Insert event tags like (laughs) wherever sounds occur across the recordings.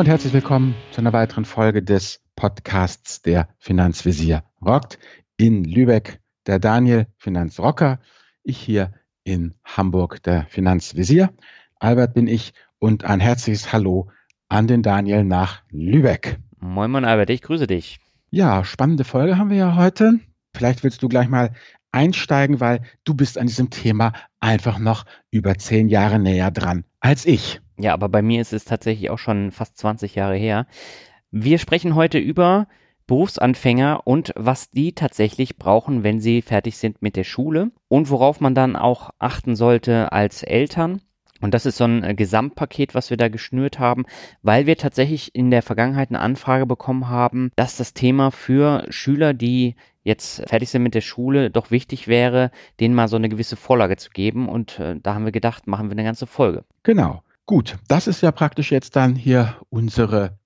Und herzlich willkommen zu einer weiteren Folge des Podcasts der Finanzvisier rockt. In Lübeck der Daniel Finanzrocker, ich hier in Hamburg der Finanzvisier. Albert bin ich und ein herzliches Hallo an den Daniel nach Lübeck. Moin Moin Albert, ich grüße dich. Ja, spannende Folge haben wir ja heute. Vielleicht willst du gleich mal einsteigen, weil du bist an diesem Thema einfach noch über zehn Jahre näher dran als ich. Ja, aber bei mir ist es tatsächlich auch schon fast 20 Jahre her. Wir sprechen heute über Berufsanfänger und was die tatsächlich brauchen, wenn sie fertig sind mit der Schule und worauf man dann auch achten sollte als Eltern. Und das ist so ein Gesamtpaket, was wir da geschnürt haben, weil wir tatsächlich in der Vergangenheit eine Anfrage bekommen haben, dass das Thema für Schüler, die jetzt fertig sind mit der Schule, doch wichtig wäre, denen mal so eine gewisse Vorlage zu geben. Und äh, da haben wir gedacht, machen wir eine ganze Folge. Genau. Gut, das ist ja praktisch jetzt dann hier unsere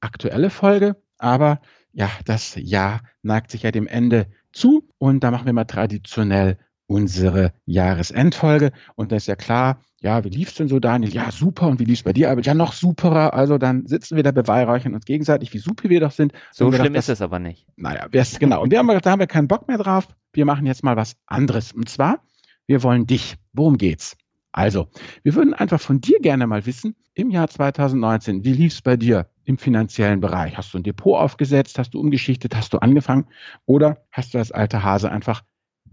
aktuelle Folge. Aber ja, das Jahr neigt sich ja dem Ende zu und da machen wir mal traditionell unsere Jahresendfolge. Und da ist ja klar, ja, wie lief's denn so, Daniel? Ja, super. Und wie lief's bei dir? Aber ja, noch superer. Also dann sitzen wir da beweihräuchern uns gegenseitig, wie super wir doch sind. So schlimm gedacht, ist es aber nicht. Naja, genau. Und wir haben gesagt, da haben wir keinen Bock mehr drauf. Wir machen jetzt mal was anderes. Und zwar, wir wollen dich. Worum geht's? Also, wir würden einfach von dir gerne mal wissen, im Jahr 2019, wie lief's bei dir im finanziellen Bereich? Hast du ein Depot aufgesetzt? Hast du umgeschichtet? Hast du angefangen? Oder hast du als alte Hase einfach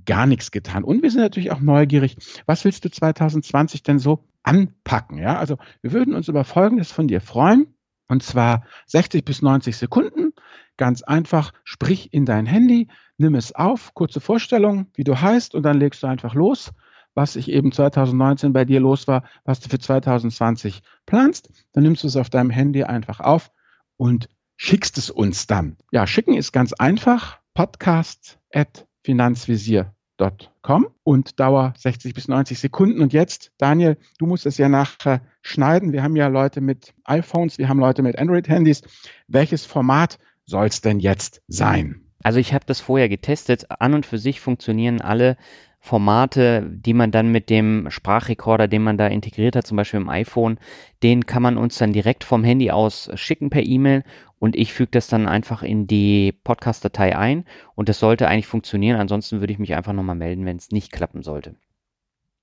gar nichts getan. Und wir sind natürlich auch neugierig, was willst du 2020 denn so anpacken? Ja, also wir würden uns über Folgendes von dir freuen. Und zwar 60 bis 90 Sekunden. Ganz einfach, sprich in dein Handy, nimm es auf, kurze Vorstellung, wie du heißt, und dann legst du einfach los, was ich eben 2019 bei dir los war, was du für 2020 planst. Dann nimmst du es auf deinem Handy einfach auf und schickst es uns dann. Ja, schicken ist ganz einfach. Podcast at finanzvisier.com und Dauer 60 bis 90 Sekunden. Und jetzt, Daniel, du musst es ja nachher schneiden. Wir haben ja Leute mit iPhones, wir haben Leute mit Android-Handys. Welches Format soll es denn jetzt sein? Also ich habe das vorher getestet. An und für sich funktionieren alle Formate, die man dann mit dem Sprachrekorder, den man da integriert hat, zum Beispiel im iPhone, den kann man uns dann direkt vom Handy aus schicken per E-Mail und ich füge das dann einfach in die Podcast-Datei ein und das sollte eigentlich funktionieren. Ansonsten würde ich mich einfach nochmal melden, wenn es nicht klappen sollte.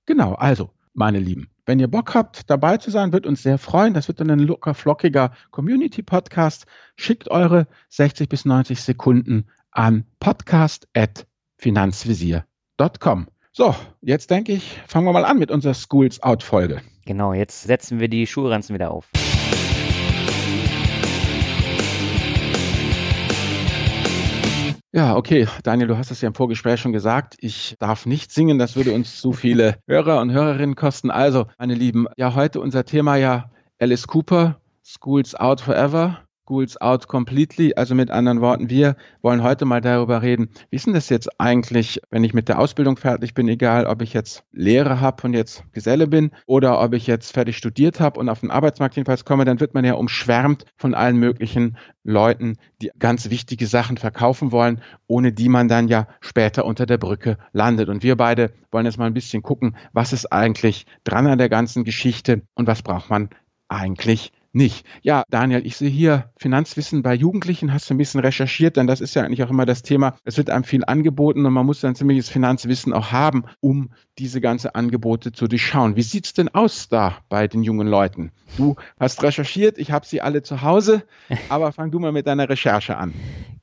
Genau, also, meine Lieben, wenn ihr Bock habt, dabei zu sein, wird uns sehr freuen. Das wird dann ein locker flockiger Community-Podcast. Schickt eure 60 bis 90 Sekunden an podcast.finanzvisier.com. So, jetzt denke ich, fangen wir mal an mit unserer Schools Out Folge. Genau, jetzt setzen wir die Schulranzen wieder auf. Ja, okay, Daniel, du hast es ja im Vorgespräch schon gesagt. Ich darf nicht singen, das würde uns zu viele (laughs) Hörer und Hörerinnen kosten. Also, meine Lieben, ja, heute unser Thema ja Alice Cooper, Schools Out Forever. Schools out completely. Also mit anderen Worten, wir wollen heute mal darüber reden, wie ist denn das jetzt eigentlich, wenn ich mit der Ausbildung fertig bin, egal ob ich jetzt Lehre habe und jetzt Geselle bin oder ob ich jetzt fertig studiert habe und auf den Arbeitsmarkt jedenfalls komme, dann wird man ja umschwärmt von allen möglichen Leuten, die ganz wichtige Sachen verkaufen wollen, ohne die man dann ja später unter der Brücke landet. Und wir beide wollen jetzt mal ein bisschen gucken, was ist eigentlich dran an der ganzen Geschichte und was braucht man eigentlich nicht. Ja, Daniel, ich sehe hier Finanzwissen bei Jugendlichen, hast du ein bisschen recherchiert, denn das ist ja eigentlich auch immer das Thema. Es wird einem viel angeboten und man muss dann ziemliches Finanzwissen auch haben, um diese ganze Angebote zu durchschauen. Wie sieht's denn aus da bei den jungen Leuten? Du hast recherchiert, ich habe sie alle zu Hause, (laughs) aber fang du mal mit deiner Recherche an.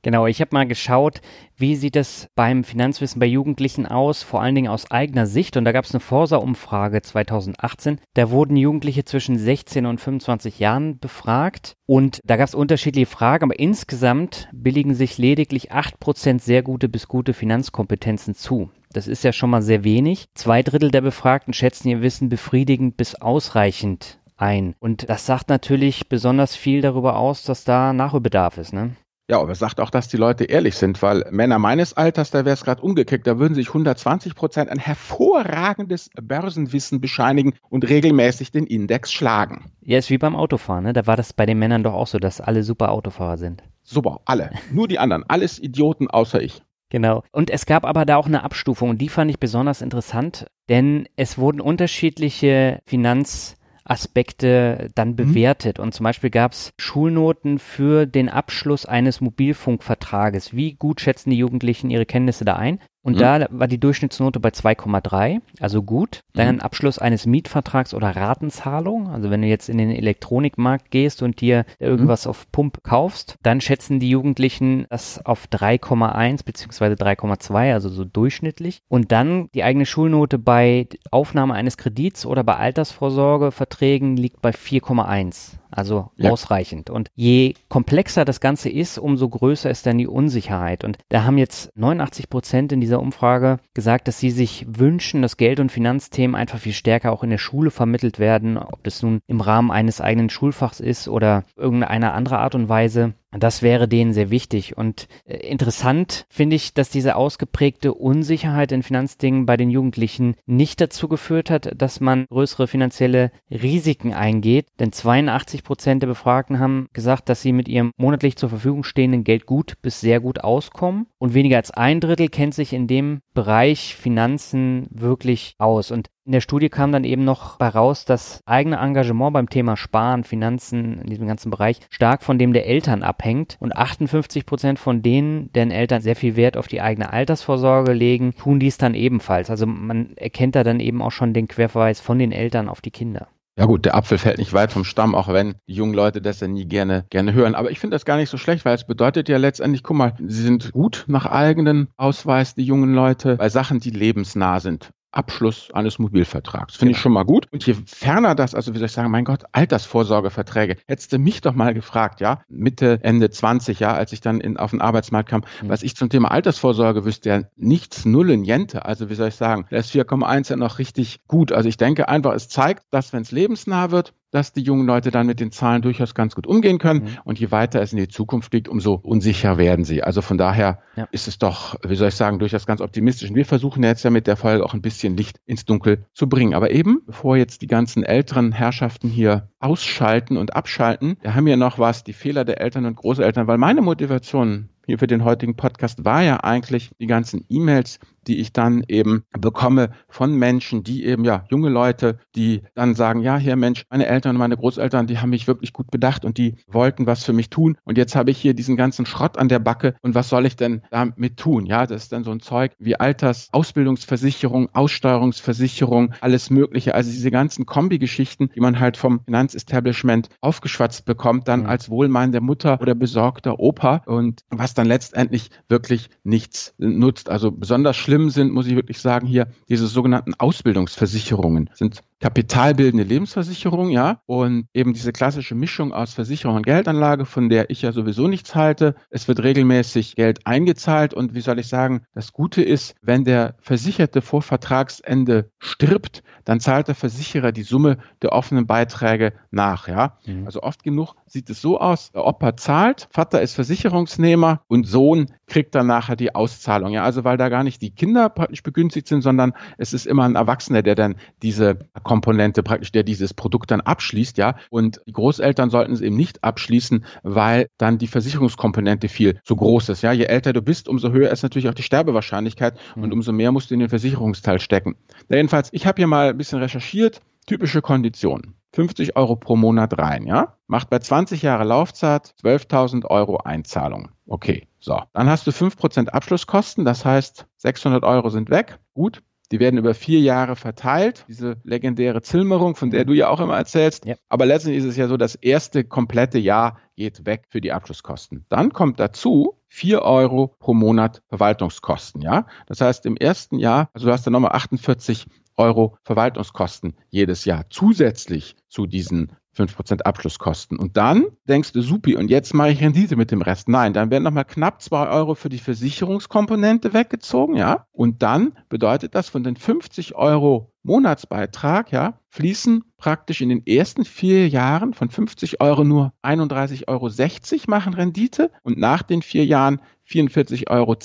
Genau, ich habe mal geschaut, wie sieht es beim Finanzwissen bei Jugendlichen aus, vor allen Dingen aus eigener Sicht. Und da gab es eine Forsa-Umfrage 2018. Da wurden Jugendliche zwischen 16 und 25 Jahren befragt. Und da gab es unterschiedliche Fragen, aber insgesamt billigen sich lediglich 8% sehr gute bis gute Finanzkompetenzen zu. Das ist ja schon mal sehr wenig. Zwei Drittel der Befragten schätzen ihr Wissen befriedigend bis ausreichend ein. Und das sagt natürlich besonders viel darüber aus, dass da Nachholbedarf ist, ne? Ja, aber sagt auch, dass die Leute ehrlich sind, weil Männer meines Alters, da wäre es gerade umgekickt, da würden sich 120 Prozent ein hervorragendes Börsenwissen bescheinigen und regelmäßig den Index schlagen. Ja, ist wie beim Autofahren, ne? Da war das bei den Männern doch auch so, dass alle super Autofahrer sind. Super, alle. Nur die anderen. Alles Idioten außer ich. Genau. Und es gab aber da auch eine Abstufung und die fand ich besonders interessant, denn es wurden unterschiedliche Finanz- Aspekte dann mhm. bewertet. Und zum Beispiel gab es Schulnoten für den Abschluss eines Mobilfunkvertrages. Wie gut schätzen die Jugendlichen ihre Kenntnisse da ein? Und mhm. da war die Durchschnittsnote bei 2,3, also gut. Dann mhm. Abschluss eines Mietvertrags oder Ratenzahlung. Also wenn du jetzt in den Elektronikmarkt gehst und dir irgendwas mhm. auf Pump kaufst, dann schätzen die Jugendlichen das auf 3,1 beziehungsweise 3,2, also so durchschnittlich. Und dann die eigene Schulnote bei Aufnahme eines Kredits oder bei Altersvorsorgeverträgen liegt bei 4,1 also ja. ausreichend. Und je komplexer das Ganze ist, umso größer ist dann die Unsicherheit. Und da haben jetzt 89 Prozent in dieser Umfrage gesagt, dass sie sich wünschen, dass Geld- und Finanzthemen einfach viel stärker auch in der Schule vermittelt werden, ob das nun im Rahmen eines eigenen Schulfachs ist oder irgendeiner andere Art und Weise. Das wäre denen sehr wichtig. Und äh, interessant finde ich, dass diese ausgeprägte Unsicherheit in Finanzdingen bei den Jugendlichen nicht dazu geführt hat, dass man größere finanzielle Risiken eingeht. Denn 82 Prozent der Befragten haben gesagt, dass sie mit ihrem monatlich zur Verfügung stehenden Geld gut bis sehr gut auskommen. Und weniger als ein Drittel kennt sich in dem Bereich Finanzen wirklich aus. Und in der Studie kam dann eben noch heraus, dass eigene Engagement beim Thema Sparen, Finanzen, in diesem ganzen Bereich stark von dem der Eltern abhängt. Und 58 Prozent von denen, deren Eltern sehr viel Wert auf die eigene Altersvorsorge legen, tun dies dann ebenfalls. Also man erkennt da dann eben auch schon den Querverweis von den Eltern auf die Kinder. Ja gut, der Apfel fällt nicht weit vom Stamm, auch wenn die jungen Leute das ja nie gerne, gerne hören. Aber ich finde das gar nicht so schlecht, weil es bedeutet ja letztendlich, guck mal, sie sind gut nach eigenen Ausweis, die jungen Leute, bei Sachen, die lebensnah sind. Abschluss eines Mobilvertrags. Finde genau. ich schon mal gut. Und je ferner das, also wie soll ich sagen, mein Gott, Altersvorsorgeverträge. Hättest du mich doch mal gefragt, ja, Mitte, Ende 20, ja, als ich dann in, auf den Arbeitsmarkt kam, mhm. was ich zum Thema Altersvorsorge wüsste, ja, nichts, null in Jente. Also wie soll ich sagen, der ist 4,1 ja noch richtig gut. Also ich denke einfach, es zeigt, dass wenn es lebensnah wird, dass die jungen Leute dann mit den Zahlen durchaus ganz gut umgehen können. Mhm. Und je weiter es in die Zukunft liegt, umso unsicher werden sie. Also von daher ja. ist es doch, wie soll ich sagen, durchaus ganz optimistisch. Und wir versuchen jetzt ja mit der Folge auch ein bisschen Licht ins Dunkel zu bringen. Aber eben, bevor jetzt die ganzen älteren Herrschaften hier ausschalten und abschalten, wir haben ja noch was, die Fehler der Eltern und Großeltern, weil meine Motivation hier für den heutigen Podcast war ja eigentlich die ganzen E-Mails, die ich dann eben bekomme von Menschen, die eben, ja, junge Leute, die dann sagen, ja, hier Mensch, meine Eltern und meine Großeltern, die haben mich wirklich gut bedacht und die wollten was für mich tun. Und jetzt habe ich hier diesen ganzen Schrott an der Backe und was soll ich denn damit tun? Ja, das ist dann so ein Zeug wie Alters, Ausbildungsversicherung, Aussteuerungsversicherung, alles Mögliche. Also diese ganzen Kombi-Geschichten, die man halt vom Finanzestablishment aufgeschwatzt bekommt, dann mhm. als wohlmeinende Mutter oder besorgter Opa und was dann letztendlich wirklich nichts nutzt. Also besonders schlimm schlimm sind, muss ich wirklich sagen, hier diese sogenannten Ausbildungsversicherungen sind kapitalbildende Lebensversicherung, ja, und eben diese klassische Mischung aus Versicherung und Geldanlage, von der ich ja sowieso nichts halte. Es wird regelmäßig Geld eingezahlt und wie soll ich sagen, das Gute ist, wenn der Versicherte vor Vertragsende stirbt, dann zahlt der Versicherer die Summe der offenen Beiträge nach, ja. Mhm. Also oft genug sieht es so aus, der Opa zahlt, Vater ist Versicherungsnehmer und Sohn kriegt dann nachher die Auszahlung, ja. Also weil da gar nicht die Kinder praktisch begünstigt sind, sondern es ist immer ein Erwachsener, der dann diese Komponente praktisch, der dieses Produkt dann abschließt, ja. Und die Großeltern sollten es eben nicht abschließen, weil dann die Versicherungskomponente viel zu groß ist, ja. Je älter du bist, umso höher ist natürlich auch die Sterbewahrscheinlichkeit mhm. und umso mehr musst du in den Versicherungsteil stecken. Ja, jedenfalls, ich habe hier mal ein bisschen recherchiert, typische Konditionen. 50 Euro pro Monat rein, ja? Macht bei 20 Jahre Laufzeit 12.000 Euro Einzahlung. Okay, so. Dann hast du 5% Abschlusskosten, das heißt 600 Euro sind weg. Gut, die werden über vier Jahre verteilt, diese legendäre Zilmerung, von der du ja auch immer erzählst. Ja. Aber letztendlich ist es ja so, das erste komplette Jahr geht weg für die Abschlusskosten. Dann kommt dazu vier Euro pro Monat Verwaltungskosten, ja. Das heißt, im ersten Jahr, also du hast dann nochmal 48 Euro Verwaltungskosten jedes Jahr zusätzlich zu diesen 5% Abschlusskosten. Und dann denkst du, supi, und jetzt mache ich Rendite mit dem Rest. Nein, dann werden nochmal knapp 2 Euro für die Versicherungskomponente weggezogen, ja. Und dann bedeutet das von den 50 Euro Monatsbeitrag, ja, fließen praktisch in den ersten vier Jahren von 50 Euro nur 31,60 Euro machen Rendite und nach den vier Jahren 44,10 Euro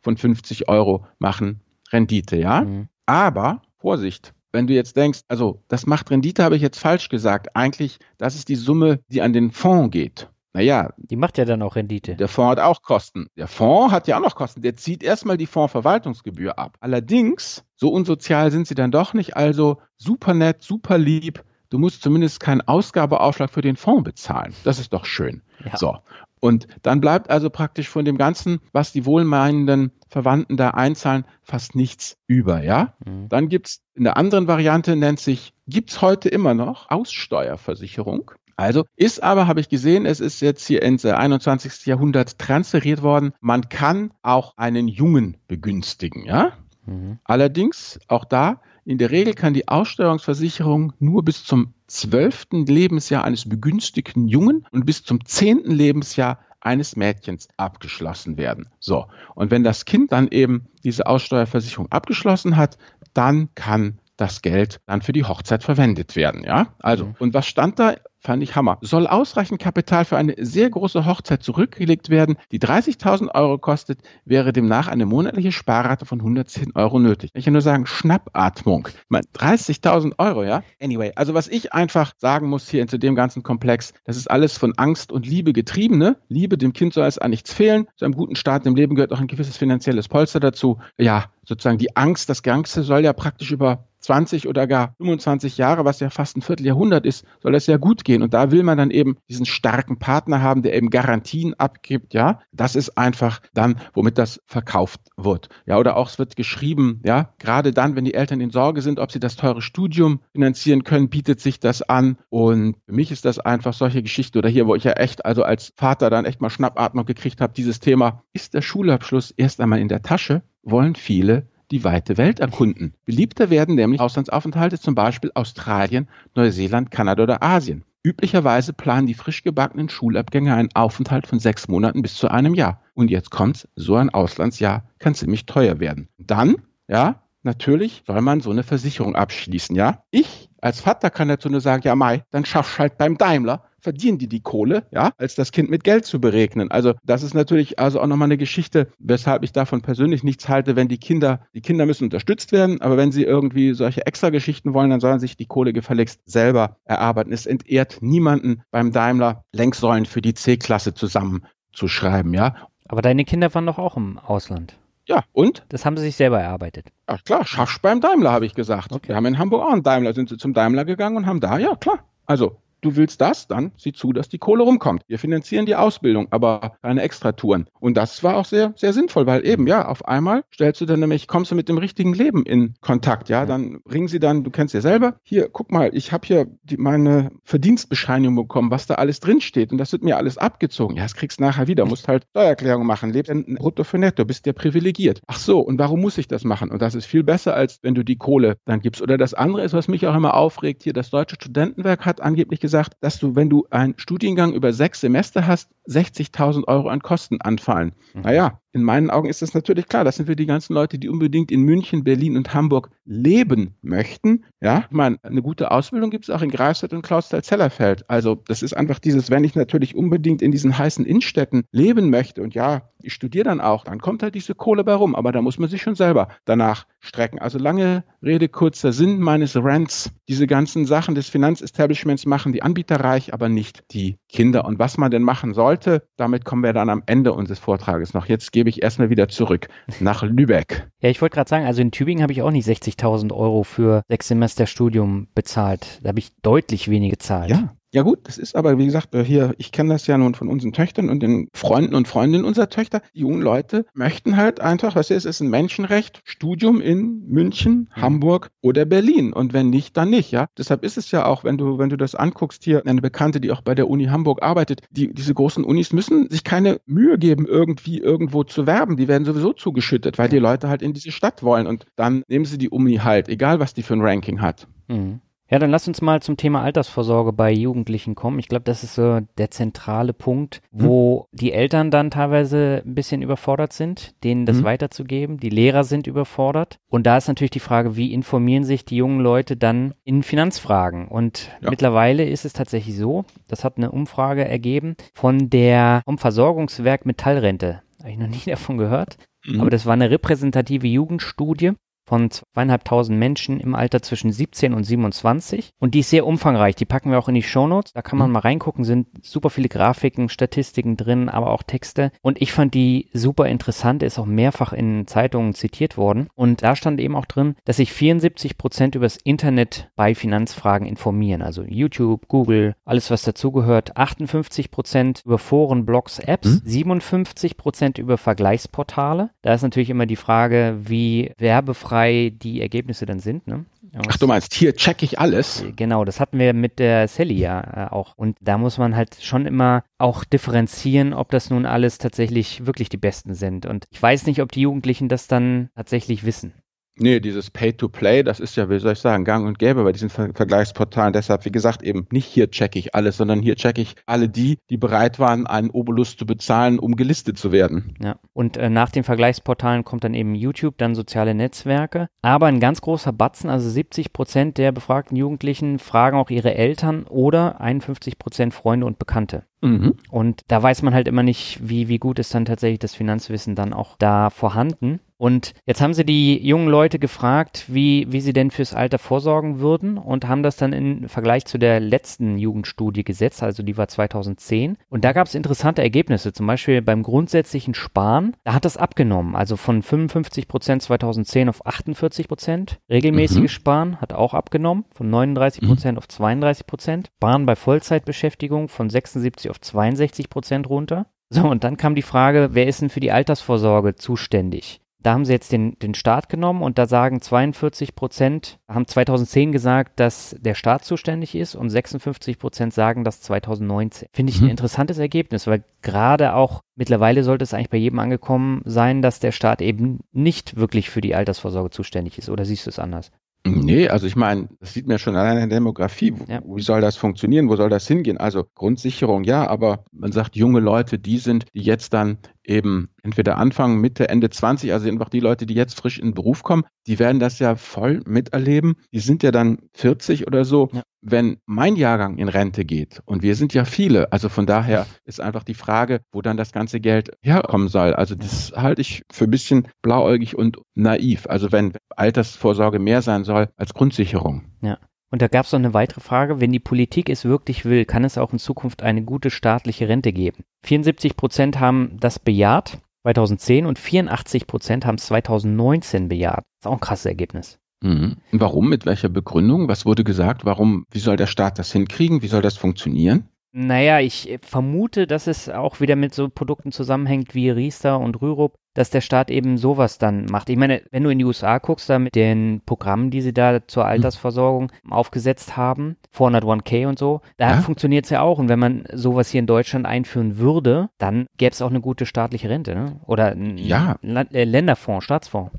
von 50 Euro machen Rendite, ja. Mhm. Aber Vorsicht, wenn du jetzt denkst, also das macht Rendite, habe ich jetzt falsch gesagt. Eigentlich, das ist die Summe, die an den Fonds geht. Naja. Die macht ja dann auch Rendite. Der Fonds hat auch Kosten. Der Fonds hat ja auch noch Kosten. Der zieht erstmal die Fondsverwaltungsgebühr ab. Allerdings, so unsozial sind sie dann doch nicht. Also super nett, super lieb du musst zumindest keinen Ausgabeaufschlag für den Fonds bezahlen. Das ist doch schön. Ja. So. Und dann bleibt also praktisch von dem Ganzen, was die wohlmeinenden Verwandten da einzahlen, fast nichts über, ja? Mhm. Dann gibt's in der anderen Variante nennt sich, gibt's heute immer noch Aussteuerversicherung. Also ist aber, habe ich gesehen, es ist jetzt hier Ende 21. Jahrhundert transferiert worden. Man kann auch einen Jungen begünstigen, ja? Mhm. Allerdings, auch da, in der Regel kann die Aussteuerungsversicherung nur bis zum zwölften Lebensjahr eines begünstigten Jungen und bis zum zehnten Lebensjahr eines Mädchens abgeschlossen werden. So. Und wenn das Kind dann eben diese Aussteuerversicherung abgeschlossen hat, dann kann das Geld dann für die Hochzeit verwendet werden. Ja, also, mhm. und was stand da? Fand ich Hammer. Soll ausreichend Kapital für eine sehr große Hochzeit zurückgelegt werden, die 30.000 Euro kostet, wäre demnach eine monatliche Sparrate von 110 Euro nötig. Ich kann nur sagen, Schnappatmung. 30.000 Euro, ja? Anyway, also was ich einfach sagen muss hier zu dem ganzen Komplex, das ist alles von Angst und Liebe getriebene. Liebe, dem Kind soll es an nichts fehlen. Zu einem guten Start im Leben gehört auch ein gewisses finanzielles Polster dazu. Ja, sozusagen die Angst, das Ganze soll ja praktisch über 20 oder gar 25 Jahre, was ja fast ein Vierteljahrhundert ist, soll das ja gut gehen. Und da will man dann eben diesen starken Partner haben, der eben Garantien abgibt. Ja, das ist einfach dann, womit das verkauft wird. Ja, oder auch es wird geschrieben, ja, gerade dann, wenn die Eltern in Sorge sind, ob sie das teure Studium finanzieren können, bietet sich das an. Und für mich ist das einfach solche Geschichte oder hier, wo ich ja echt, also als Vater dann echt mal Schnappatmung gekriegt habe, dieses Thema, ist der Schulabschluss erst einmal in der Tasche, wollen viele die weite Welt erkunden. Beliebter werden nämlich Auslandsaufenthalte, zum Beispiel Australien, Neuseeland, Kanada oder Asien. Üblicherweise planen die frisch gebackenen Schulabgänger einen Aufenthalt von sechs Monaten bis zu einem Jahr. Und jetzt kommt's, so ein Auslandsjahr kann ziemlich teuer werden. Dann, ja, natürlich soll man so eine Versicherung abschließen, ja. Ich als Vater kann dazu nur sagen, ja Mai, dann schaffst halt beim Daimler verdienen die die Kohle, ja, als das Kind mit Geld zu beregnen. Also das ist natürlich also auch nochmal eine Geschichte, weshalb ich davon persönlich nichts halte, wenn die Kinder, die Kinder müssen unterstützt werden, aber wenn sie irgendwie solche extra Geschichten wollen, dann sollen sich die Kohle gefälligst selber erarbeiten. Es entehrt niemanden beim Daimler, Lenksäulen für die C-Klasse zusammenzuschreiben, ja. Aber deine Kinder waren doch auch im Ausland. Ja, und? Das haben sie sich selber erarbeitet. Ach klar, schaffst beim Daimler, habe ich gesagt. Okay. Wir haben in Hamburg auch einen Daimler, sind sie zum Daimler gegangen und haben da, ja klar. Also du willst das, dann sieh zu, dass die Kohle rumkommt. Wir finanzieren die Ausbildung, aber keine Extratouren. Und das war auch sehr, sehr sinnvoll, weil eben, ja, auf einmal stellst du dann nämlich, kommst du mit dem richtigen Leben in Kontakt, ja, dann bringen sie dann, du kennst ja selber, hier, guck mal, ich habe hier die, meine Verdienstbescheinigung bekommen, was da alles drinsteht und das wird mir alles abgezogen. Ja, das kriegst du nachher wieder, musst halt Steuererklärung machen, lebst in brutto für netto, bist ja privilegiert. Ach so, und warum muss ich das machen? Und das ist viel besser, als wenn du die Kohle dann gibst. Oder das andere ist, was mich auch immer aufregt, hier, das Deutsche Studentenwerk hat angeblich gesagt, gesagt, dass du, wenn du einen Studiengang über sechs Semester hast, 60.000 Euro an Kosten anfallen. Mhm. Naja, in meinen Augen ist das natürlich klar. Das sind wir die ganzen Leute, die unbedingt in München, Berlin und Hamburg leben möchten. Ja, ich meine, eine gute Ausbildung gibt es auch in Greifswald und Klausthal-Zellerfeld. Also das ist einfach dieses, wenn ich natürlich unbedingt in diesen heißen Innenstädten leben möchte und ja, ich studiere dann auch, dann kommt halt diese Kohle bei rum. Aber da muss man sich schon selber danach strecken. Also lange Rede, kurzer Sinn meines Rants. Diese ganzen Sachen des Finanzestablishments machen die Anbieter reich, aber nicht die Kinder. Und was man denn machen sollte, damit kommen wir dann am Ende unseres Vortrages noch. Jetzt gebe ich erstmal wieder zurück nach Lübeck. Ja, ich wollte gerade sagen, also in Tübingen habe ich auch nicht 60.000 Euro für sechs Semester Studium bezahlt. Da habe ich deutlich weniger gezahlt. Ja, ja gut, das ist aber, wie gesagt, hier, ich kenne das ja nun von unseren Töchtern und den Freunden und Freundinnen unserer Töchter. Die jungen Leute möchten halt einfach, was ist, es ist ein Menschenrecht, Studium in München, mhm. Hamburg oder Berlin. Und wenn nicht, dann nicht, ja. Deshalb ist es ja auch, wenn du, wenn du das anguckst, hier eine Bekannte, die auch bei der Uni Hamburg arbeitet, die, diese großen Unis müssen sich keine Mühe geben, irgendwie irgendwo zu werben. Die werden sowieso zugeschüttet, weil die Leute halt in diese Stadt wollen. Und dann nehmen sie die Uni halt, egal was die für ein Ranking hat. Mhm. Ja, dann lass uns mal zum Thema Altersvorsorge bei Jugendlichen kommen. Ich glaube, das ist so der zentrale Punkt, mhm. wo mhm. die Eltern dann teilweise ein bisschen überfordert sind, denen das mhm. weiterzugeben. Die Lehrer sind überfordert. Und da ist natürlich die Frage, wie informieren sich die jungen Leute dann in Finanzfragen? Und ja. mittlerweile ist es tatsächlich so, das hat eine Umfrage ergeben von der vom Versorgungswerk Metallrente. Habe ich noch nie (laughs) davon gehört. Mhm. Aber das war eine repräsentative Jugendstudie. Von zweieinhalbtausend Menschen im Alter zwischen 17 und 27. Und die ist sehr umfangreich. Die packen wir auch in die Shownotes. Da kann man mhm. mal reingucken, sind super viele Grafiken, Statistiken drin, aber auch Texte. Und ich fand die super interessant, ist auch mehrfach in Zeitungen zitiert worden. Und da stand eben auch drin, dass sich 74 Prozent übers Internet bei Finanzfragen informieren. Also YouTube, Google, alles was dazugehört. 58 Prozent über Foren, Blogs, Apps. Mhm. 57 Prozent über Vergleichsportale. Da ist natürlich immer die Frage, wie werbefrei die Ergebnisse dann sind. Ne? Ach, du meinst, hier check ich alles? Äh, genau, das hatten wir mit der Sally ja äh, auch. Und da muss man halt schon immer auch differenzieren, ob das nun alles tatsächlich wirklich die Besten sind. Und ich weiß nicht, ob die Jugendlichen das dann tatsächlich wissen. Nee, dieses Pay-to-Play, das ist ja, wie soll ich sagen, gang und gäbe bei diesen Ver Vergleichsportalen. Deshalb, wie gesagt, eben nicht hier checke ich alles, sondern hier checke ich alle die, die bereit waren, einen Obolus zu bezahlen, um gelistet zu werden. Ja, und äh, nach den Vergleichsportalen kommt dann eben YouTube, dann soziale Netzwerke. Aber ein ganz großer Batzen, also 70 Prozent der befragten Jugendlichen fragen auch ihre Eltern oder 51 Prozent Freunde und Bekannte. Mhm. Und da weiß man halt immer nicht, wie, wie gut ist dann tatsächlich das Finanzwissen dann auch da vorhanden. Und jetzt haben sie die jungen Leute gefragt, wie, wie sie denn fürs Alter vorsorgen würden und haben das dann im Vergleich zu der letzten Jugendstudie gesetzt, also die war 2010. Und da gab es interessante Ergebnisse, zum Beispiel beim grundsätzlichen Sparen, da hat das abgenommen, also von 55 Prozent 2010 auf 48 Prozent. Regelmäßiges mhm. Sparen hat auch abgenommen, von 39 Prozent mhm. auf 32 Prozent. Sparen bei Vollzeitbeschäftigung von 76 auf 62 Prozent runter. So, und dann kam die Frage, wer ist denn für die Altersvorsorge zuständig? Da haben sie jetzt den, den Staat genommen und da sagen 42 Prozent, haben 2010 gesagt, dass der Staat zuständig ist und 56 Prozent sagen das 2019. Finde ich mhm. ein interessantes Ergebnis, weil gerade auch mittlerweile sollte es eigentlich bei jedem angekommen sein, dass der Staat eben nicht wirklich für die Altersvorsorge zuständig ist. Oder siehst du es anders? Nee, also ich meine, das sieht man schon allein in der Demografie. Ja. Wie soll das funktionieren? Wo soll das hingehen? Also Grundsicherung, ja, aber man sagt, junge Leute, die sind, die jetzt dann eben entweder Anfang, Mitte, Ende 20, also einfach die Leute, die jetzt frisch in den Beruf kommen, die werden das ja voll miterleben. Die sind ja dann 40 oder so, ja. wenn mein Jahrgang in Rente geht. Und wir sind ja viele. Also von daher ist einfach die Frage, wo dann das ganze Geld herkommen soll. Also das halte ich für ein bisschen blauäugig und naiv. Also wenn Altersvorsorge mehr sein soll als Grundsicherung. Ja. Und da gab es noch eine weitere Frage. Wenn die Politik es wirklich will, kann es auch in Zukunft eine gute staatliche Rente geben. 74 Prozent haben das bejaht 2010 und 84 Prozent haben es 2019 bejaht. Das ist auch ein krasses Ergebnis. Mhm. Warum? Mit welcher Begründung? Was wurde gesagt? Warum? Wie soll der Staat das hinkriegen? Wie soll das funktionieren? Naja, ich vermute, dass es auch wieder mit so Produkten zusammenhängt wie Riester und Rürup, dass der Staat eben sowas dann macht. Ich meine, wenn du in die USA guckst, da mit den Programmen, die sie da zur hm. Altersversorgung aufgesetzt haben, 401k und so, da ja? funktioniert es ja auch. Und wenn man sowas hier in Deutschland einführen würde, dann gäbe es auch eine gute staatliche Rente, ne? Oder ein ja. Äh, Länderfonds, Staatsfonds.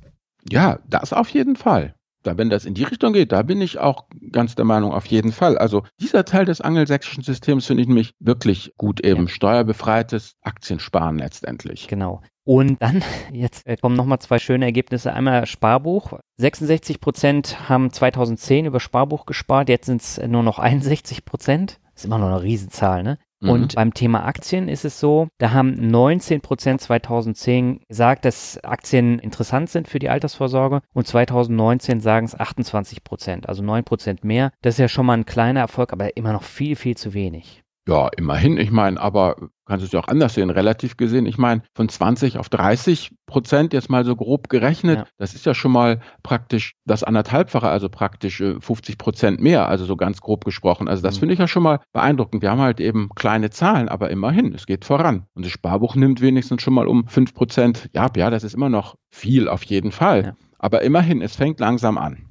Ja, das auf jeden Fall da, wenn das in die Richtung geht, da bin ich auch ganz der Meinung, auf jeden Fall. Also dieser Teil des angelsächsischen Systems finde ich nämlich wirklich gut eben. Ja. Steuerbefreites Aktiensparen letztendlich. Genau. Und dann, (laughs) jetzt äh, kommen nochmal zwei schöne Ergebnisse. Einmal Sparbuch. 66 Prozent haben 2010 über Sparbuch gespart, jetzt sind es nur noch 61 Prozent. Das ist immer noch eine Riesenzahl, ne? Mhm. Und beim Thema Aktien ist es so, da haben 19 Prozent 2010 gesagt, dass Aktien interessant sind für die Altersvorsorge und 2019 sagen es 28 Prozent, also 9 Prozent mehr. Das ist ja schon mal ein kleiner Erfolg, aber immer noch viel, viel zu wenig. Ja, immerhin. Ich meine, aber kannst du es ja auch anders sehen, relativ gesehen. Ich meine, von 20 auf 30 Prozent jetzt mal so grob gerechnet, ja. das ist ja schon mal praktisch das anderthalbfache, also praktisch 50 äh, Prozent mehr, also so ganz grob gesprochen. Also das mhm. finde ich ja schon mal beeindruckend. Wir haben halt eben kleine Zahlen, aber immerhin, es geht voran. Und das Sparbuch nimmt wenigstens schon mal um 5 Prozent. Ja, ja, das ist immer noch viel auf jeden Fall. Ja. Aber immerhin, es fängt langsam an.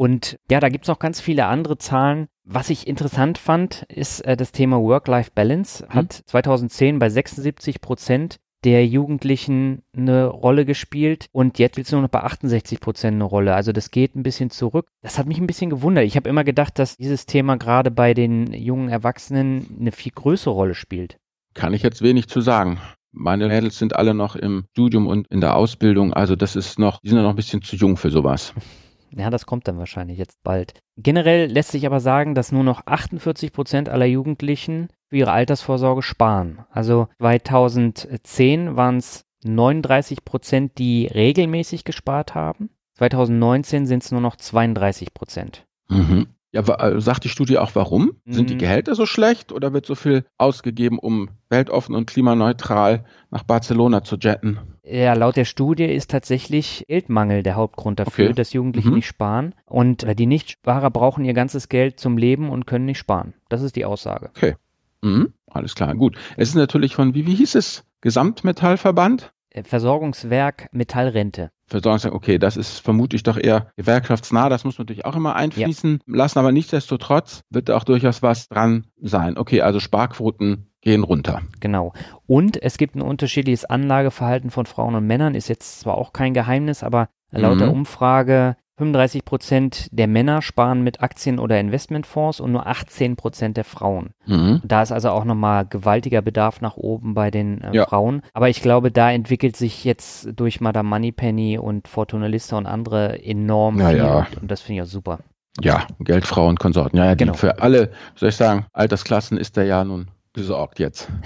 Und ja, da gibt es noch ganz viele andere Zahlen. Was ich interessant fand, ist äh, das Thema Work-Life-Balance. Mhm. Hat 2010 bei 76 Prozent der Jugendlichen eine Rolle gespielt und jetzt spielt es nur noch bei 68 Prozent eine Rolle. Also das geht ein bisschen zurück. Das hat mich ein bisschen gewundert. Ich habe immer gedacht, dass dieses Thema gerade bei den jungen Erwachsenen eine viel größere Rolle spielt. Kann ich jetzt wenig zu sagen. Meine Mädels sind alle noch im Studium und in der Ausbildung. Also das ist noch, die sind ja noch ein bisschen zu jung für sowas. (laughs) Ja, das kommt dann wahrscheinlich jetzt bald. Generell lässt sich aber sagen, dass nur noch 48 Prozent aller Jugendlichen für ihre Altersvorsorge sparen. Also 2010 waren es 39 Prozent, die regelmäßig gespart haben. 2019 sind es nur noch 32 Prozent. Mhm. Ja, äh, sagt die Studie auch warum? Mhm. Sind die mhm. Gehälter so schlecht oder wird so viel ausgegeben, um weltoffen und klimaneutral nach Barcelona zu jetten? Ja, laut der Studie ist tatsächlich Geldmangel der Hauptgrund dafür, okay. dass Jugendliche mhm. nicht sparen. Und äh, die Nichtsparer brauchen ihr ganzes Geld zum Leben und können nicht sparen. Das ist die Aussage. Okay. Mhm. Alles klar, gut. Es ist natürlich von, wie, wie hieß es? Gesamtmetallverband? Äh, Versorgungswerk Metallrente. Versorgungswerk, okay, das ist vermutlich doch eher gewerkschaftsnah, das muss man natürlich auch immer einfließen ja. lassen, aber nichtsdestotrotz wird da auch durchaus was dran sein. Okay, also Sparquoten gehen runter. Genau. Und es gibt ein unterschiedliches Anlageverhalten von Frauen und Männern, ist jetzt zwar auch kein Geheimnis, aber laut mhm. der Umfrage 35 Prozent der Männer sparen mit Aktien oder Investmentfonds und nur 18 Prozent der Frauen. Mhm. Da ist also auch nochmal gewaltiger Bedarf nach oben bei den äh, ja. Frauen. Aber ich glaube, da entwickelt sich jetzt durch Madame Moneypenny und Fortuna Lista und andere enorm ja, viel. Ja. Und, das finde ich auch super. Ja, Geldfrauen, Konsorten. Ja, ja, genau. für alle, soll ich sagen, Altersklassen ist der ja nun besorgt jetzt. (laughs)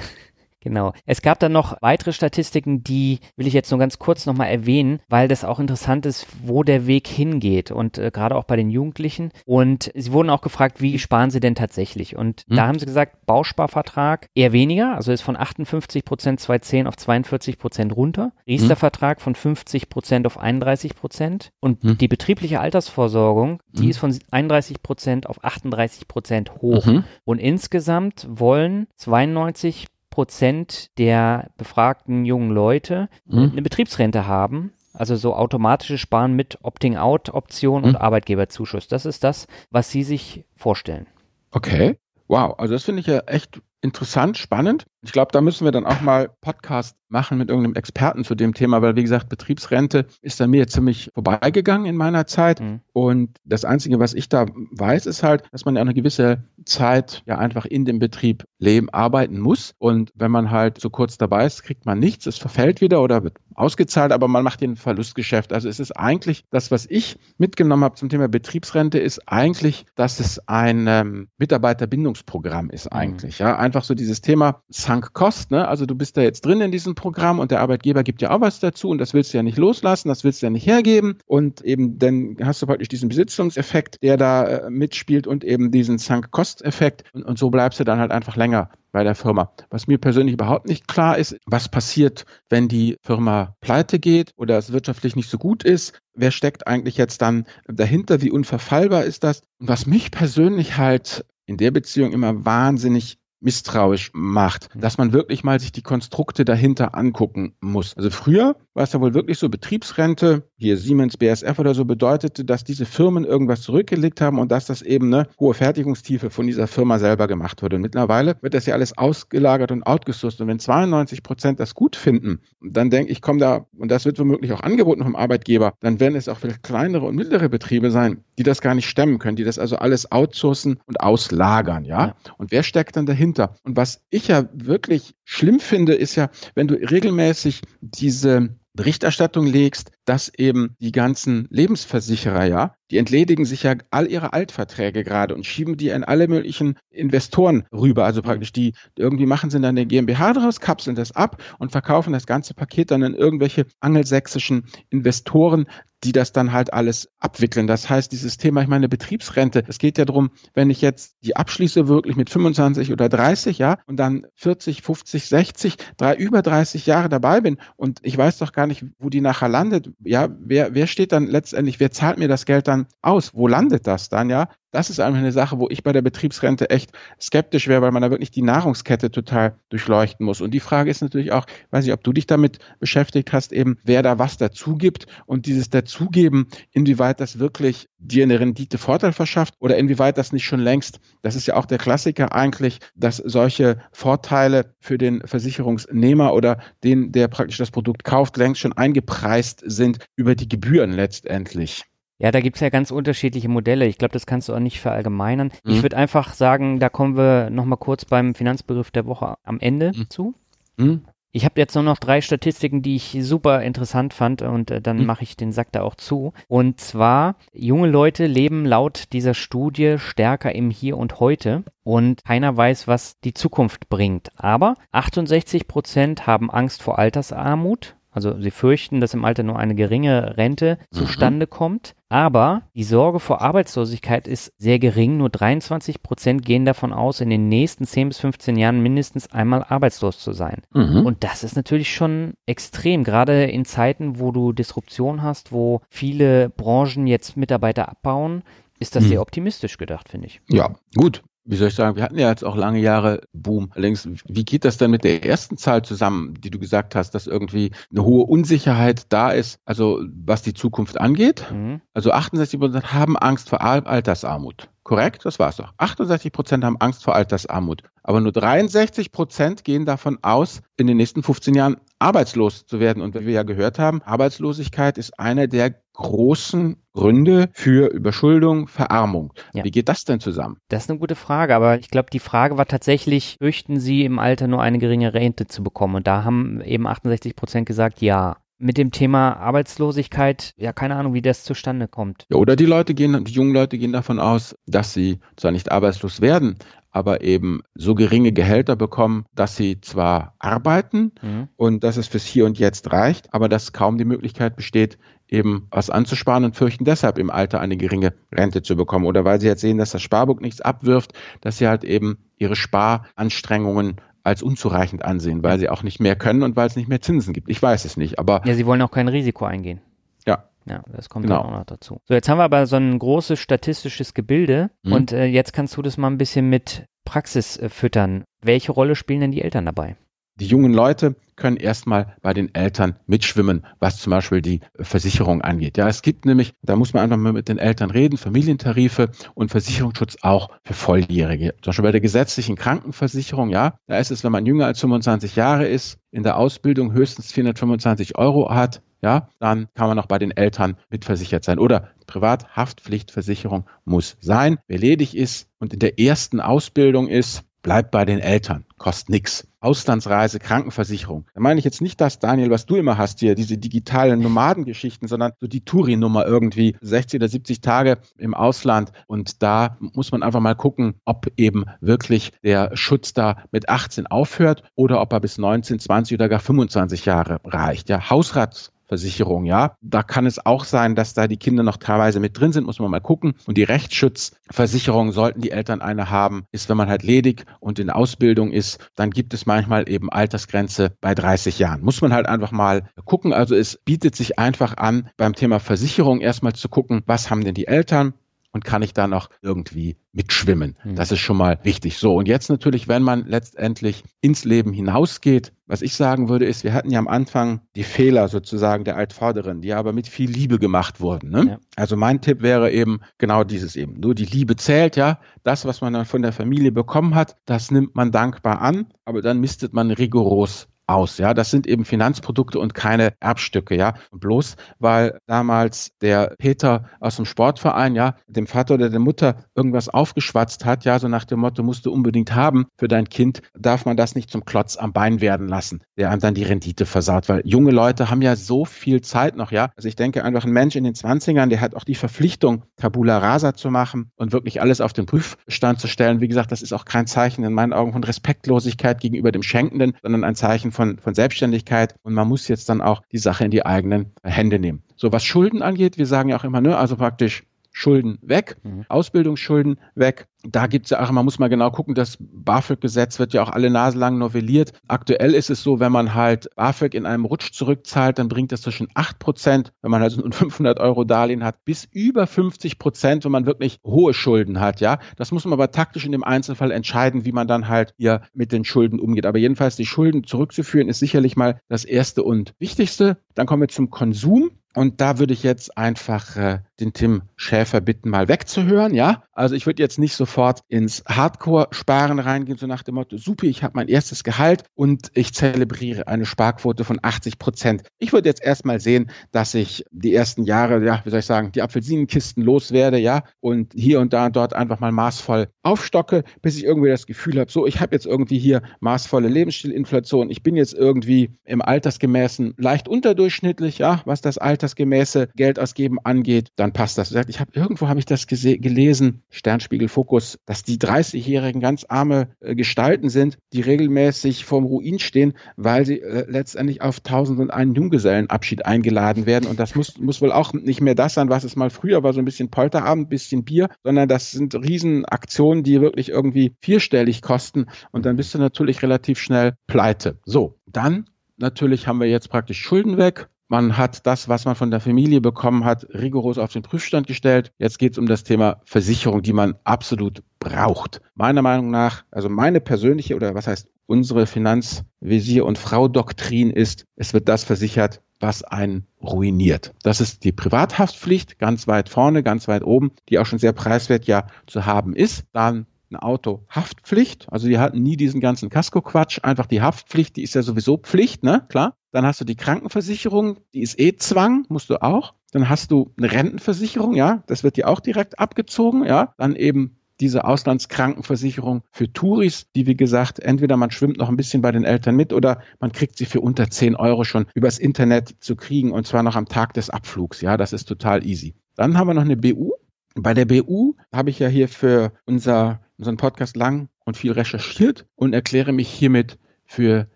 Genau. Es gab dann noch weitere Statistiken, die will ich jetzt nur ganz kurz nochmal erwähnen, weil das auch interessant ist, wo der Weg hingeht und äh, gerade auch bei den Jugendlichen. Und sie wurden auch gefragt, wie sparen sie denn tatsächlich? Und hm. da haben sie gesagt, Bausparvertrag eher weniger, also ist von 58 Prozent 2010 auf 42 Prozent runter. Riester-Vertrag von 50 Prozent auf 31 Prozent. Und hm. die betriebliche Altersvorsorgung, die hm. ist von 31 Prozent auf 38 Prozent hoch. Mhm. Und insgesamt wollen 92 Prozent der befragten jungen Leute mhm. eine Betriebsrente haben. Also so automatische Sparen mit Opting-out-Option mhm. und Arbeitgeberzuschuss. Das ist das, was Sie sich vorstellen. Okay. Wow, also das finde ich ja echt interessant, spannend. Ich glaube, da müssen wir dann auch mal Podcast machen mit irgendeinem Experten zu dem Thema, weil wie gesagt, Betriebsrente ist an mir ziemlich vorbeigegangen in meiner Zeit. Mhm. Und das Einzige, was ich da weiß, ist halt, dass man ja eine gewisse Zeit ja einfach in dem Betrieb leben, arbeiten muss. Und wenn man halt so kurz dabei ist, kriegt man nichts, es verfällt wieder oder wird ausgezahlt, aber man macht den Verlustgeschäft. Also es ist eigentlich das, was ich mitgenommen habe zum Thema Betriebsrente, ist eigentlich, dass es ein ähm, Mitarbeiterbindungsprogramm ist mhm. eigentlich. Mhm. Ja, einfach so dieses Thema Sunk Cost. Ne? Also du bist da jetzt drin in diesem Programm und der Arbeitgeber gibt ja auch was dazu und das willst du ja nicht loslassen, das willst du ja nicht hergeben und eben dann hast du praktisch diesen Besitzungseffekt, der da äh, mitspielt und eben diesen Sunk Cost Effekt und, und so bleibst du dann halt einfach länger bei der Firma. Was mir persönlich überhaupt nicht klar ist, was passiert, wenn die Firma pleite geht oder es wirtschaftlich nicht so gut ist. Wer steckt eigentlich jetzt dann dahinter? Wie unverfallbar ist das? Und was mich persönlich halt in der Beziehung immer wahnsinnig misstrauisch macht, mhm. dass man wirklich mal sich die Konstrukte dahinter angucken muss. Also früher war es ja wohl wirklich so, Betriebsrente, hier Siemens, BSF oder so, bedeutete, dass diese Firmen irgendwas zurückgelegt haben und dass das eben eine hohe Fertigungstiefe von dieser Firma selber gemacht wurde. Und mittlerweile wird das ja alles ausgelagert und outgesourced. Und wenn 92 Prozent das gut finden, dann denke ich, komm da, und das wird womöglich auch angeboten vom Arbeitgeber, dann werden es auch vielleicht kleinere und mittlere Betriebe sein, die das gar nicht stemmen können, die das also alles outsourcen und auslagern, ja. ja. Und wer steckt dann dahinter? Und was ich ja wirklich schlimm finde, ist ja, wenn du regelmäßig diese Berichterstattung legst, dass eben die ganzen Lebensversicherer, ja, die entledigen sich ja all ihre Altverträge gerade und schieben die an alle möglichen Investoren rüber. Also praktisch die irgendwie machen sie dann eine GmbH draus, kapseln das ab und verkaufen das ganze Paket dann an irgendwelche angelsächsischen Investoren, die das dann halt alles abwickeln. Das heißt, dieses Thema, ich meine, Betriebsrente, es geht ja darum, wenn ich jetzt die abschließe wirklich mit 25 oder 30, ja, und dann 40, 50, 60, drei, über 30 Jahre dabei bin und ich weiß doch gar nicht, wo die nachher landet. Ja, wer, wer steht dann letztendlich, wer zahlt mir das Geld dann aus? Wo landet das dann, ja? Das ist einfach eine Sache, wo ich bei der Betriebsrente echt skeptisch wäre, weil man da wirklich die Nahrungskette total durchleuchten muss. Und die Frage ist natürlich auch, weiß ich, ob du dich damit beschäftigt hast, eben wer da was dazu gibt und dieses Dazugeben, inwieweit das wirklich dir eine Rendite Vorteil verschafft oder inwieweit das nicht schon längst, das ist ja auch der Klassiker eigentlich, dass solche Vorteile für den Versicherungsnehmer oder den, der praktisch das Produkt kauft, längst schon eingepreist sind über die Gebühren letztendlich. Ja, da gibt's ja ganz unterschiedliche Modelle. Ich glaube, das kannst du auch nicht verallgemeinern. Mhm. Ich würde einfach sagen, da kommen wir nochmal kurz beim Finanzbegriff der Woche am Ende mhm. zu. Mhm. Ich habe jetzt nur noch drei Statistiken, die ich super interessant fand und äh, dann mhm. mache ich den Sack da auch zu. Und zwar, junge Leute leben laut dieser Studie stärker im Hier und Heute und keiner weiß, was die Zukunft bringt. Aber 68 Prozent haben Angst vor Altersarmut. Also sie fürchten, dass im Alter nur eine geringe Rente mhm. zustande kommt. Aber die Sorge vor Arbeitslosigkeit ist sehr gering. Nur 23 Prozent gehen davon aus, in den nächsten 10 bis 15 Jahren mindestens einmal arbeitslos zu sein. Mhm. Und das ist natürlich schon extrem, gerade in Zeiten, wo du Disruption hast, wo viele Branchen jetzt Mitarbeiter abbauen ist das mhm. sehr optimistisch gedacht, finde ich. Ja, gut wie soll ich sagen, wir hatten ja jetzt auch lange Jahre Boom. Allerdings, wie geht das denn mit der ersten Zahl zusammen, die du gesagt hast, dass irgendwie eine hohe Unsicherheit da ist, also was die Zukunft angeht? Mhm. Also 68 Prozent haben Angst vor Altersarmut. Korrekt, das war's doch. 68 Prozent haben Angst vor Altersarmut. Aber nur 63 Prozent gehen davon aus, in den nächsten 15 Jahren arbeitslos zu werden. Und wie wir ja gehört haben, Arbeitslosigkeit ist einer der großen Gründe für Überschuldung, Verarmung. Ja. Wie geht das denn zusammen? Das ist eine gute Frage, aber ich glaube, die Frage war tatsächlich, fürchten Sie im Alter nur eine geringe Rente zu bekommen? Und da haben eben 68 Prozent gesagt, ja mit dem Thema Arbeitslosigkeit, ja, keine Ahnung, wie das zustande kommt. Ja, oder die Leute gehen, die jungen Leute gehen davon aus, dass sie zwar nicht arbeitslos werden, aber eben so geringe Gehälter bekommen, dass sie zwar arbeiten mhm. und dass es fürs Hier und Jetzt reicht, aber dass kaum die Möglichkeit besteht, eben was anzusparen und fürchten deshalb im Alter eine geringe Rente zu bekommen. Oder weil sie jetzt sehen, dass das Sparbuch nichts abwirft, dass sie halt eben ihre Sparanstrengungen als unzureichend ansehen, weil sie auch nicht mehr können und weil es nicht mehr Zinsen gibt. Ich weiß es nicht, aber. Ja, sie wollen auch kein Risiko eingehen. Ja. Ja, das kommt genau. dann auch noch dazu. So, jetzt haben wir aber so ein großes statistisches Gebilde mhm. und äh, jetzt kannst du das mal ein bisschen mit Praxis äh, füttern. Welche Rolle spielen denn die Eltern dabei? Die jungen Leute können erstmal bei den Eltern mitschwimmen, was zum Beispiel die Versicherung angeht. Ja, es gibt nämlich, da muss man einfach mal mit den Eltern reden, Familientarife und Versicherungsschutz auch für Volljährige. Zum Beispiel bei der gesetzlichen Krankenversicherung, ja, da ist es, wenn man jünger als 25 Jahre ist, in der Ausbildung höchstens 425 Euro hat, ja, dann kann man auch bei den Eltern mitversichert sein. Oder Privathaftpflichtversicherung muss sein. Wer ledig ist und in der ersten Ausbildung ist, bleibt bei den Eltern, kostet nichts. Auslandsreise, Krankenversicherung. Da meine ich jetzt nicht das, Daniel, was du immer hast hier, diese digitalen Nomadengeschichten, sondern so die Touri-Nummer irgendwie 60 oder 70 Tage im Ausland. Und da muss man einfach mal gucken, ob eben wirklich der Schutz da mit 18 aufhört oder ob er bis 19, 20 oder gar 25 Jahre reicht. Ja, Hausrats Versicherung, ja. Da kann es auch sein, dass da die Kinder noch teilweise mit drin sind, muss man mal gucken. Und die Rechtsschutzversicherung, sollten die Eltern eine haben, ist, wenn man halt ledig und in Ausbildung ist, dann gibt es manchmal eben Altersgrenze bei 30 Jahren. Muss man halt einfach mal gucken. Also es bietet sich einfach an, beim Thema Versicherung erstmal zu gucken, was haben denn die Eltern? Und kann ich da noch irgendwie mitschwimmen. Mhm. Das ist schon mal wichtig. So, und jetzt natürlich, wenn man letztendlich ins Leben hinausgeht, was ich sagen würde, ist, wir hatten ja am Anfang die Fehler sozusagen der Altvorderen, die aber mit viel Liebe gemacht wurden. Ne? Ja. Also mein Tipp wäre eben genau dieses eben. Nur die Liebe zählt, ja. Das, was man dann von der Familie bekommen hat, das nimmt man dankbar an, aber dann mistet man rigoros aus. Ja, das sind eben Finanzprodukte und keine Erbstücke. Ja, und bloß weil damals der Peter aus dem Sportverein ja dem Vater oder der Mutter irgendwas aufgeschwatzt hat, ja, so nach dem Motto musst du unbedingt haben für dein Kind, darf man das nicht zum Klotz am Bein werden lassen, der einem dann die Rendite versaut, weil junge Leute haben ja so viel Zeit noch. Ja, also ich denke einfach ein Mensch in den 20ern, der hat auch die Verpflichtung Tabula Rasa zu machen und wirklich alles auf den Prüfstand zu stellen. Wie gesagt, das ist auch kein Zeichen in meinen Augen von Respektlosigkeit gegenüber dem Schenkenden, sondern ein Zeichen von, von Selbstständigkeit und man muss jetzt dann auch die Sache in die eigenen Hände nehmen. So was Schulden angeht, wir sagen ja auch immer, ne, also praktisch Schulden weg, mhm. Ausbildungsschulden weg. Da gibt es ja auch, man muss mal genau gucken, das BAföG-Gesetz wird ja auch alle Nase lang novelliert. Aktuell ist es so, wenn man halt BAföG in einem Rutsch zurückzahlt, dann bringt das zwischen 8 Prozent, wenn man halt so ein (laughs) 500 Euro Darlehen hat, bis über 50 Prozent, wenn man wirklich hohe Schulden hat, ja. Das muss man aber taktisch in dem Einzelfall entscheiden, wie man dann halt hier mit den Schulden umgeht. Aber jedenfalls die Schulden zurückzuführen ist sicherlich mal das Erste und Wichtigste. Dann kommen wir zum Konsum. Und da würde ich jetzt einfach äh, den Tim Schäfer bitten, mal wegzuhören, ja. Also ich würde jetzt nicht sofort ins Hardcore-Sparen reingehen, so nach dem Motto, super, ich habe mein erstes Gehalt und ich zelebriere eine Sparquote von 80 Prozent. Ich würde jetzt erstmal sehen, dass ich die ersten Jahre, ja, wie soll ich sagen, die Apfelsinenkisten loswerde, ja, und hier und da und dort einfach mal maßvoll aufstocke, bis ich irgendwie das Gefühl habe, so, ich habe jetzt irgendwie hier maßvolle Lebensstilinflation, ich bin jetzt irgendwie im Altersgemäßen leicht unterdurchschnittlich, ja, was das altersgemäße Geldausgeben angeht, dann passt das. Ich habe irgendwo habe ich das gelesen, Sternspiegel Fokus, dass die 30-jährigen ganz arme äh, Gestalten sind, die regelmäßig vorm Ruin stehen, weil sie äh, letztendlich auf tausend und einen Junggesellenabschied eingeladen werden und das muss muss wohl auch nicht mehr das sein, was es mal früher war, so ein bisschen Polterabend, bisschen Bier, sondern das sind Riesenaktionen, die wirklich irgendwie vierstellig kosten und dann bist du natürlich relativ schnell pleite. So, dann natürlich haben wir jetzt praktisch Schulden weg. Man hat das, was man von der Familie bekommen hat, rigoros auf den Prüfstand gestellt. Jetzt geht es um das Thema Versicherung, die man absolut braucht. Meiner Meinung nach, also meine persönliche oder was heißt unsere Finanzvisier- und Frau-Doktrin ist, es wird das versichert, was einen ruiniert. Das ist die Privathaftpflicht ganz weit vorne, ganz weit oben, die auch schon sehr preiswert ja zu haben ist. Dann eine Autohaftpflicht. Also die hatten nie diesen ganzen Kasko-Quatsch. Einfach die Haftpflicht, die ist ja sowieso Pflicht, ne? Klar. Dann hast du die Krankenversicherung, die ist eh Zwang, musst du auch. Dann hast du eine Rentenversicherung, ja, das wird dir auch direkt abgezogen, ja. Dann eben diese Auslandskrankenversicherung für Touris, die wie gesagt, entweder man schwimmt noch ein bisschen bei den Eltern mit oder man kriegt sie für unter 10 Euro schon übers Internet zu kriegen und zwar noch am Tag des Abflugs. Ja, das ist total easy. Dann haben wir noch eine BU. Bei der BU habe ich ja hier für unser, unseren Podcast lang und viel recherchiert und erkläre mich hiermit für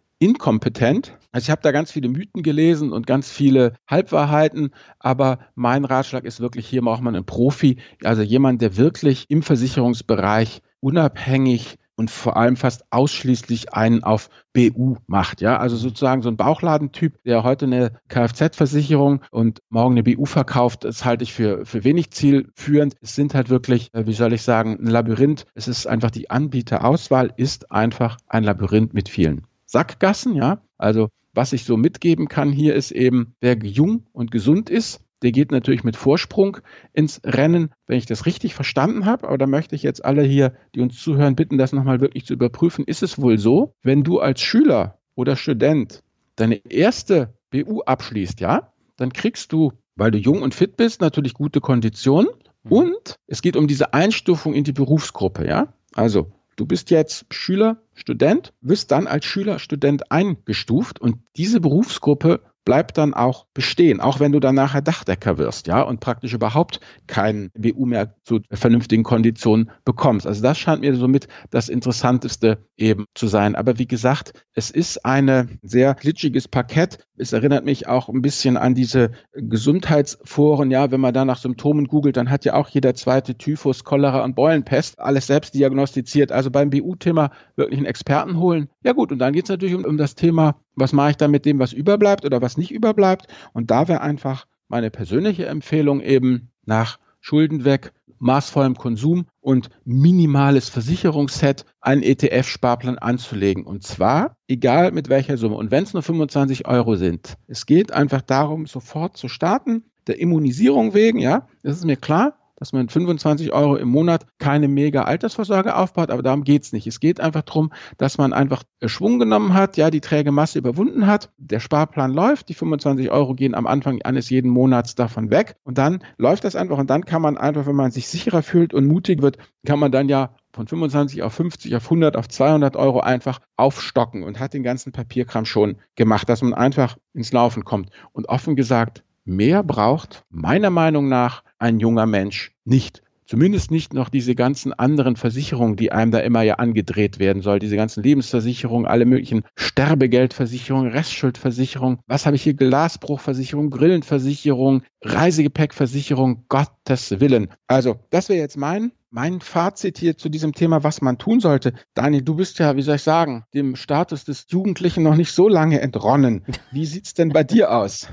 inkompetent. Also ich habe da ganz viele Mythen gelesen und ganz viele Halbwahrheiten, aber mein Ratschlag ist wirklich, hier braucht man einen Profi, also jemand, der wirklich im Versicherungsbereich unabhängig und vor allem fast ausschließlich einen auf BU macht. Ja, also sozusagen so ein Bauchladentyp, der heute eine Kfz-Versicherung und morgen eine BU verkauft, das halte ich für, für wenig zielführend. Es sind halt wirklich, äh, wie soll ich sagen, ein Labyrinth. Es ist einfach die Anbieterauswahl ist einfach ein Labyrinth mit vielen Sackgassen, ja. Also was ich so mitgeben kann hier ist eben, wer jung und gesund ist, der geht natürlich mit Vorsprung ins Rennen, wenn ich das richtig verstanden habe. Aber da möchte ich jetzt alle hier, die uns zuhören, bitten, das nochmal wirklich zu überprüfen. Ist es wohl so, wenn du als Schüler oder Student deine erste BU abschließt, ja, dann kriegst du, weil du jung und fit bist, natürlich gute Konditionen. Mhm. Und es geht um diese Einstufung in die Berufsgruppe, ja. Also Du bist jetzt Schüler, Student, wirst dann als Schüler, Student eingestuft und diese Berufsgruppe bleibt dann auch bestehen, auch wenn du dann nachher Dachdecker wirst, ja, und praktisch überhaupt kein BU mehr zu vernünftigen Konditionen bekommst. Also das scheint mir somit das Interessanteste eben zu sein. Aber wie gesagt, es ist ein sehr glitschiges Parkett. Es erinnert mich auch ein bisschen an diese Gesundheitsforen, ja, wenn man da nach Symptomen googelt, dann hat ja auch jeder zweite Typhus, Cholera und Beulenpest alles selbst diagnostiziert. Also beim BU-Thema wirklich einen Experten holen. Ja gut, und dann geht es natürlich um, um das Thema was mache ich dann mit dem, was überbleibt oder was nicht überbleibt? Und da wäre einfach meine persönliche Empfehlung eben nach Schulden weg, maßvollem Konsum und minimales Versicherungsset einen ETF-Sparplan anzulegen. Und zwar egal mit welcher Summe. Und wenn es nur 25 Euro sind. Es geht einfach darum, sofort zu starten. Der Immunisierung wegen, ja, das ist mir klar dass man 25 Euro im Monat keine mega Altersvorsorge aufbaut, aber darum geht's nicht. Es geht einfach darum, dass man einfach Schwung genommen hat, ja, die träge Masse überwunden hat, der Sparplan läuft, die 25 Euro gehen am Anfang eines jeden Monats davon weg und dann läuft das einfach und dann kann man einfach, wenn man sich sicherer fühlt und mutig wird, kann man dann ja von 25 auf 50, auf 100, auf 200 Euro einfach aufstocken und hat den ganzen Papierkram schon gemacht, dass man einfach ins Laufen kommt. Und offen gesagt, mehr braucht meiner Meinung nach ein junger Mensch nicht. Zumindest nicht noch diese ganzen anderen Versicherungen, die einem da immer ja angedreht werden soll. Diese ganzen Lebensversicherungen, alle möglichen Sterbegeldversicherungen, Restschuldversicherungen. Was habe ich hier? Glasbruchversicherung, Grillenversicherung, Reisegepäckversicherung, Gottes Willen. Also, das wäre jetzt mein mein Fazit hier zu diesem Thema, was man tun sollte. Daniel, du bist ja, wie soll ich sagen, dem Status des Jugendlichen noch nicht so lange entronnen. Wie sieht's denn bei dir aus?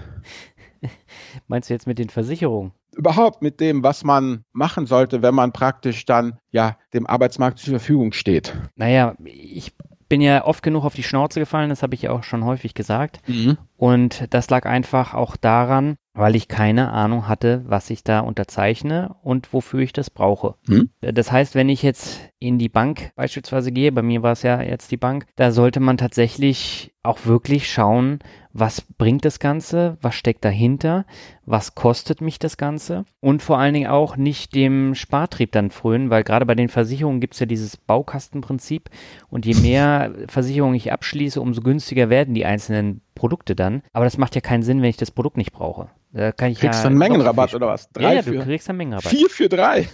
(laughs) Meinst du jetzt mit den Versicherungen? Überhaupt mit dem, was man machen sollte, wenn man praktisch dann ja dem Arbeitsmarkt zur Verfügung steht. Naja, ich bin ja oft genug auf die Schnauze gefallen, das habe ich ja auch schon häufig gesagt. Mhm. Und das lag einfach auch daran, weil ich keine Ahnung hatte, was ich da unterzeichne und wofür ich das brauche. Hm? Das heißt, wenn ich jetzt in die Bank beispielsweise gehe, bei mir war es ja jetzt die Bank, da sollte man tatsächlich auch wirklich schauen, was bringt das Ganze, was steckt dahinter, was kostet mich das Ganze und vor allen Dingen auch nicht dem Spartrieb dann frönen, weil gerade bei den Versicherungen gibt es ja dieses Baukastenprinzip und je mehr (laughs) Versicherungen ich abschließe, umso günstiger werden die einzelnen Produkte dann. Aber das macht ja keinen Sinn, wenn ich das Produkt nicht brauche. Da kann ich kriegst ja du einen Mengenrabatt oder was? Drei ja, ja, du kriegst einen Mengenrabatt. Vier für drei.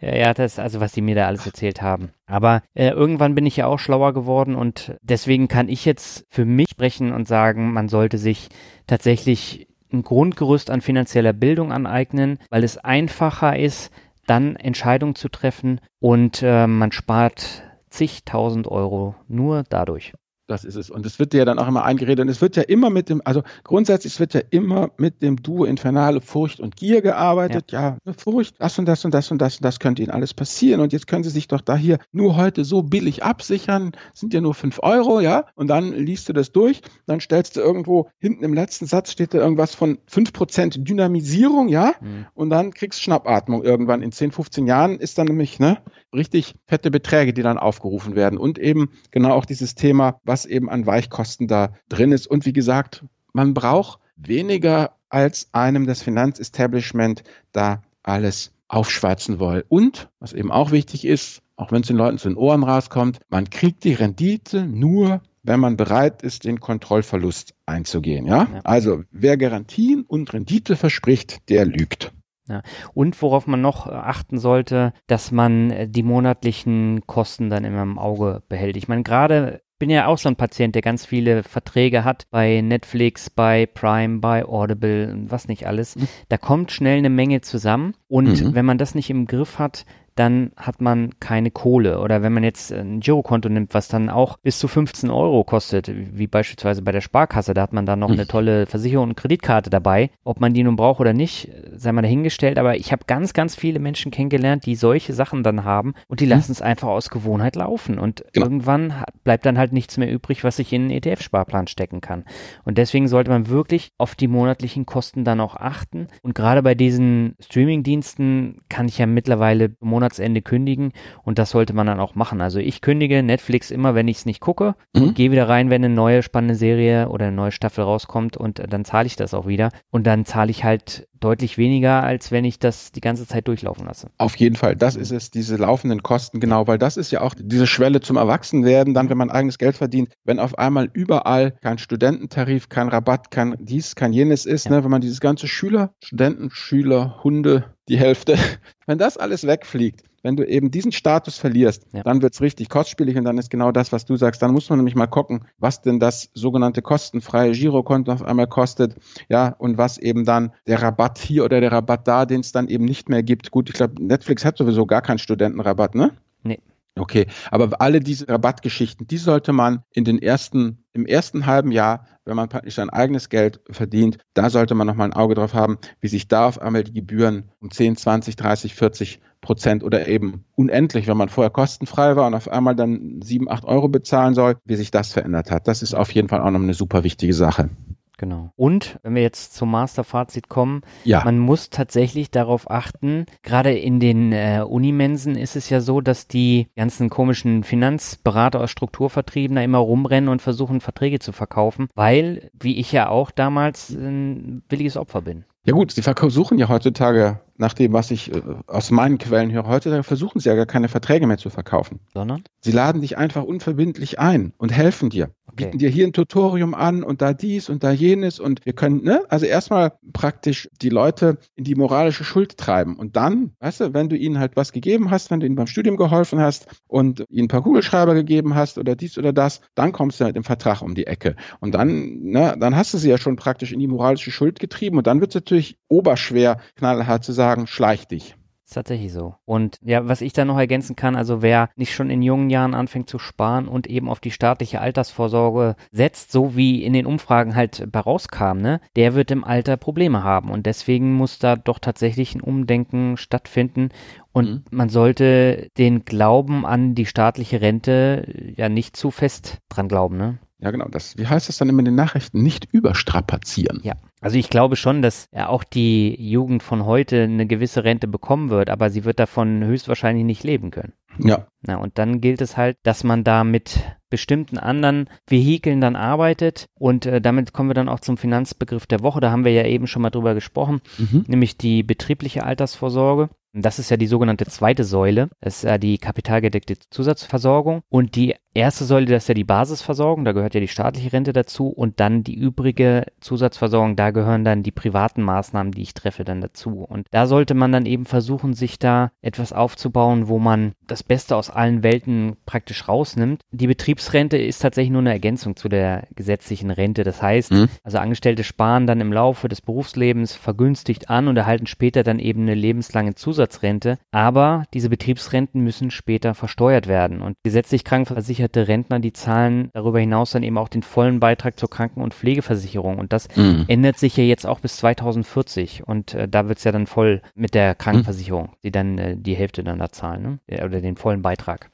Ja, das, also was die mir da alles erzählt haben. Aber äh, irgendwann bin ich ja auch schlauer geworden und deswegen kann ich jetzt für mich sprechen und sagen, man sollte sich tatsächlich ein Grundgerüst an finanzieller Bildung aneignen, weil es einfacher ist, dann Entscheidungen zu treffen und äh, man spart zigtausend Euro nur dadurch. Das ist es. Und es wird dir ja dann auch immer eingeredet. Und es wird ja immer mit dem, also grundsätzlich, es wird ja immer mit dem Duo Infernale Furcht und Gier gearbeitet. Ja. ja, Furcht, das und das und das und das und das könnte Ihnen alles passieren. Und jetzt können Sie sich doch da hier nur heute so billig absichern. Sind ja nur fünf Euro, ja. Und dann liest du das durch. Dann stellst du irgendwo hinten im letzten Satz steht da irgendwas von fünf Prozent Dynamisierung, ja. Mhm. Und dann kriegst du Schnappatmung irgendwann. In 10, 15 Jahren ist dann nämlich, ne, richtig fette Beträge, die dann aufgerufen werden. Und eben genau auch dieses Thema, was eben an Weichkosten da drin ist. Und wie gesagt, man braucht weniger als einem das Finanzestablishment da alles aufschwatzen will. Und, was eben auch wichtig ist, auch wenn es den Leuten zu den Ohren rauskommt, man kriegt die Rendite nur, wenn man bereit ist, den Kontrollverlust einzugehen. Ja? ja? Also wer Garantien und Rendite verspricht, der lügt. Ja. Und worauf man noch achten sollte, dass man äh, die monatlichen Kosten dann immer im Auge behält. Ich meine, gerade bin ja auch so ein Patient, der ganz viele Verträge hat bei Netflix, bei Prime, bei Audible und was nicht alles. Mhm. Da kommt schnell eine Menge zusammen. Und mhm. wenn man das nicht im Griff hat, dann hat man keine Kohle. Oder wenn man jetzt ein Girokonto nimmt, was dann auch bis zu 15 Euro kostet, wie beispielsweise bei der Sparkasse, da hat man dann noch eine tolle Versicherung und Kreditkarte dabei. Ob man die nun braucht oder nicht, sei mal dahingestellt. Aber ich habe ganz, ganz viele Menschen kennengelernt, die solche Sachen dann haben und die mhm. lassen es einfach aus Gewohnheit laufen. Und genau. irgendwann bleibt dann halt nichts mehr übrig, was ich in einen ETF-Sparplan stecken kann. Und deswegen sollte man wirklich auf die monatlichen Kosten dann auch achten. Und gerade bei diesen Streaming-Diensten kann ich ja mittlerweile monatlich Monatsende kündigen und das sollte man dann auch machen. Also ich kündige Netflix immer, wenn ich es nicht gucke mhm. gehe wieder rein, wenn eine neue spannende Serie oder eine neue Staffel rauskommt und dann zahle ich das auch wieder und dann zahle ich halt deutlich weniger, als wenn ich das die ganze Zeit durchlaufen lasse. Auf jeden Fall, das ist es, diese laufenden Kosten, genau, weil das ist ja auch diese Schwelle zum Erwachsenwerden, dann, wenn man eigenes Geld verdient, wenn auf einmal überall kein Studententarif, kein Rabatt, kein dies, kein jenes ist, ja. ne, wenn man dieses ganze Schüler, Studenten, Schüler, Hunde, die Hälfte, (laughs) wenn das alles wegfliegt, wenn du eben diesen Status verlierst, ja. dann wird's richtig kostspielig und dann ist genau das, was du sagst. Dann muss man nämlich mal gucken, was denn das sogenannte kostenfreie Girokonto auf einmal kostet, ja, und was eben dann der Rabatt hier oder der Rabatt da, den es dann eben nicht mehr gibt. Gut, ich glaube, Netflix hat sowieso gar keinen Studentenrabatt, ne? Nee. Okay, aber alle diese Rabattgeschichten, die sollte man in den ersten, im ersten halben Jahr, wenn man praktisch sein eigenes Geld verdient, da sollte man nochmal ein Auge drauf haben, wie sich da auf einmal die Gebühren um 10, 20, 30, 40 Prozent oder eben unendlich, wenn man vorher kostenfrei war und auf einmal dann 7, 8 Euro bezahlen soll, wie sich das verändert hat. Das ist auf jeden Fall auch noch eine super wichtige Sache. Genau. Und wenn wir jetzt zum Masterfazit kommen, ja. man muss tatsächlich darauf achten, gerade in den äh, Unimensen ist es ja so, dass die ganzen komischen Finanzberater aus Strukturvertrieben da immer rumrennen und versuchen, Verträge zu verkaufen, weil, wie ich ja auch damals ein billiges Opfer bin. Ja gut, sie versuchen ja heutzutage nach dem, was ich äh, aus meinen Quellen höre, heute versuchen sie ja gar keine Verträge mehr zu verkaufen. Sondern? Sie laden dich einfach unverbindlich ein und helfen dir. Okay. Bieten dir hier ein Tutorium an und da dies und da jenes und wir können, ne? Also erstmal praktisch die Leute in die moralische Schuld treiben und dann, weißt du, wenn du ihnen halt was gegeben hast, wenn du ihnen beim Studium geholfen hast und ihnen ein paar Kugelschreiber gegeben hast oder dies oder das, dann kommst du halt im Vertrag um die Ecke und dann, ne, dann hast du sie ja schon praktisch in die moralische Schuld getrieben und dann wird es natürlich oberschwer, knallhart zu sagen, schleich dich. Das ist tatsächlich so. Und ja, was ich da noch ergänzen kann, also wer nicht schon in jungen Jahren anfängt zu sparen und eben auf die staatliche Altersvorsorge setzt, so wie in den Umfragen halt bei rauskam, ne, der wird im Alter Probleme haben. Und deswegen muss da doch tatsächlich ein Umdenken stattfinden. Und mhm. man sollte den Glauben an die staatliche Rente ja nicht zu fest dran glauben, ne? Ja, genau. Das, wie heißt das dann immer in den Nachrichten? Nicht überstrapazieren. Ja, Also ich glaube schon, dass ja auch die Jugend von heute eine gewisse Rente bekommen wird, aber sie wird davon höchstwahrscheinlich nicht leben können. Ja. Na, und dann gilt es halt, dass man da mit bestimmten anderen Vehikeln dann arbeitet. Und äh, damit kommen wir dann auch zum Finanzbegriff der Woche. Da haben wir ja eben schon mal drüber gesprochen, mhm. nämlich die betriebliche Altersvorsorge. Das ist ja die sogenannte zweite Säule. Das ist ja die kapitalgedeckte Zusatzversorgung. Und die erste Säule, das ist ja die Basisversorgung, da gehört ja die staatliche Rente dazu und dann die übrige Zusatzversorgung, da gehören dann die privaten Maßnahmen, die ich treffe, dann dazu. Und da sollte man dann eben versuchen, sich da etwas aufzubauen, wo man das Beste aus allen Welten praktisch rausnimmt. Die Betriebsrente ist tatsächlich nur eine Ergänzung zu der gesetzlichen Rente. Das heißt, mhm. also Angestellte sparen dann im Laufe des Berufslebens vergünstigt an und erhalten später dann eben eine lebenslange Zusatzrente. Aber diese Betriebsrenten müssen später versteuert werden. Und gesetzlich krankenversichert versicherte Rentner, die zahlen darüber hinaus dann eben auch den vollen Beitrag zur Kranken- und Pflegeversicherung. Und das mhm. ändert sich ja jetzt auch bis 2040. Und äh, da wird es ja dann voll mit der Krankenversicherung, die dann äh, die Hälfte dann da zahlen, ne? oder den vollen Beitrag.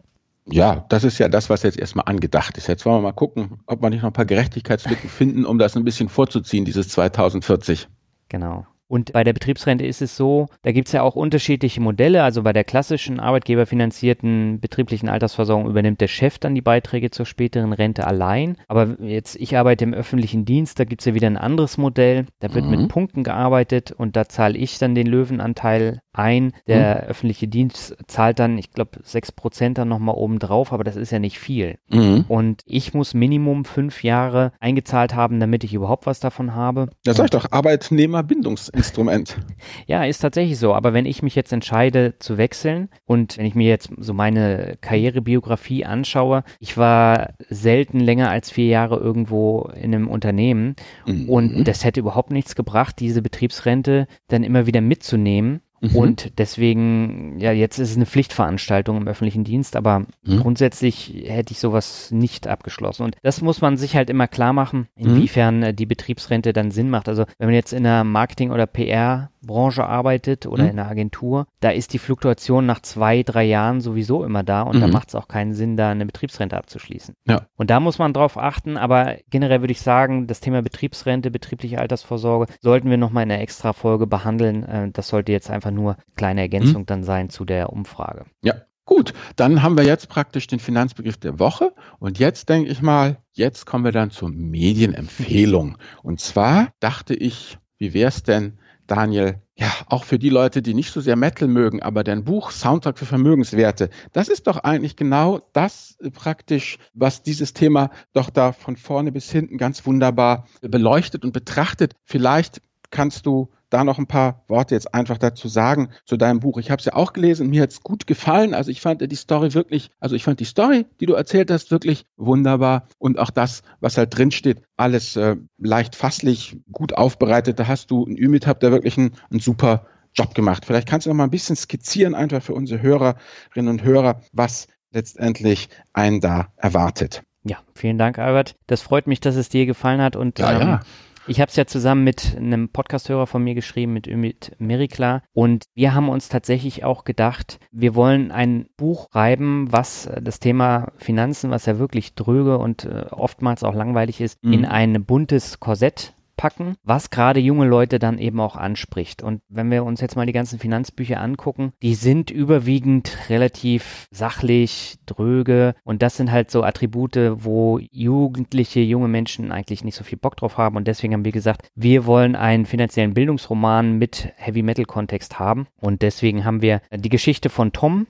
Ja, das ist ja das, was jetzt erstmal angedacht ist. Jetzt wollen wir mal gucken, ob wir nicht noch ein paar Gerechtigkeitslücken finden, um das ein bisschen vorzuziehen, dieses 2040. Genau. Und bei der Betriebsrente ist es so, da gibt es ja auch unterschiedliche Modelle. Also bei der klassischen arbeitgeberfinanzierten betrieblichen Altersversorgung übernimmt der Chef dann die Beiträge zur späteren Rente allein. Aber jetzt, ich arbeite im öffentlichen Dienst, da gibt es ja wieder ein anderes Modell. Da wird mhm. mit Punkten gearbeitet und da zahle ich dann den Löwenanteil ein. Der mhm. öffentliche Dienst zahlt dann, ich glaube, sechs Prozent dann nochmal oben drauf, aber das ist ja nicht viel. Mhm. Und ich muss Minimum fünf Jahre eingezahlt haben, damit ich überhaupt was davon habe. Das sag ich doch, Arbeitnehmerbindungsinstrument. (laughs) ja, ist tatsächlich so. Aber wenn ich mich jetzt entscheide zu wechseln und wenn ich mir jetzt so meine Karrierebiografie anschaue, ich war selten länger als vier Jahre irgendwo in einem Unternehmen mhm. und das hätte überhaupt nichts gebracht, diese Betriebsrente dann immer wieder mitzunehmen Mhm. Und deswegen, ja, jetzt ist es eine Pflichtveranstaltung im öffentlichen Dienst, aber mhm. grundsätzlich hätte ich sowas nicht abgeschlossen. Und das muss man sich halt immer klar machen, mhm. inwiefern mhm. die Betriebsrente dann Sinn macht. Also wenn man jetzt in der Marketing- oder PR Branche arbeitet oder mhm. in einer Agentur, da ist die Fluktuation nach zwei, drei Jahren sowieso immer da und mhm. da macht es auch keinen Sinn, da eine Betriebsrente abzuschließen. Ja. Und da muss man drauf achten, aber generell würde ich sagen, das Thema Betriebsrente, betriebliche Altersvorsorge sollten wir nochmal in einer extra Folge behandeln. Äh, das sollte jetzt einfach nur kleine Ergänzung mhm. dann sein zu der Umfrage. Ja, Gut, dann haben wir jetzt praktisch den Finanzbegriff der Woche und jetzt denke ich mal, jetzt kommen wir dann zur Medienempfehlung. Und zwar dachte ich, wie wäre es denn, Daniel, ja, auch für die Leute, die nicht so sehr Metal mögen, aber dein Buch Soundtrack für Vermögenswerte, das ist doch eigentlich genau das praktisch, was dieses Thema doch da von vorne bis hinten ganz wunderbar beleuchtet und betrachtet. Vielleicht kannst du da noch ein paar Worte jetzt einfach dazu sagen zu deinem Buch. Ich habe es ja auch gelesen und mir hat es gut gefallen. Also ich fand die Story wirklich, also ich fand die Story, die du erzählt hast, wirklich wunderbar und auch das, was halt drin steht, alles äh, leicht fasslich, gut aufbereitet. Da hast du in Ümit habt da wirklich einen, einen super Job gemacht. Vielleicht kannst du noch mal ein bisschen skizzieren einfach für unsere Hörerinnen und Hörer, was letztendlich einen da erwartet. Ja, vielen Dank, Albert. Das freut mich, dass es dir gefallen hat und ja, ähm, ja. Ich habe es ja zusammen mit einem Podcasthörer von mir geschrieben, mit Ümit Merikla. Und wir haben uns tatsächlich auch gedacht, wir wollen ein Buch schreiben, was das Thema Finanzen, was ja wirklich dröge und äh, oftmals auch langweilig ist, mhm. in ein buntes Korsett packen, was gerade junge Leute dann eben auch anspricht. Und wenn wir uns jetzt mal die ganzen Finanzbücher angucken, die sind überwiegend relativ sachlich, dröge. Und das sind halt so Attribute, wo jugendliche, junge Menschen eigentlich nicht so viel Bock drauf haben. Und deswegen haben wir gesagt, wir wollen einen finanziellen Bildungsroman mit Heavy Metal Kontext haben. Und deswegen haben wir die Geschichte von Tom,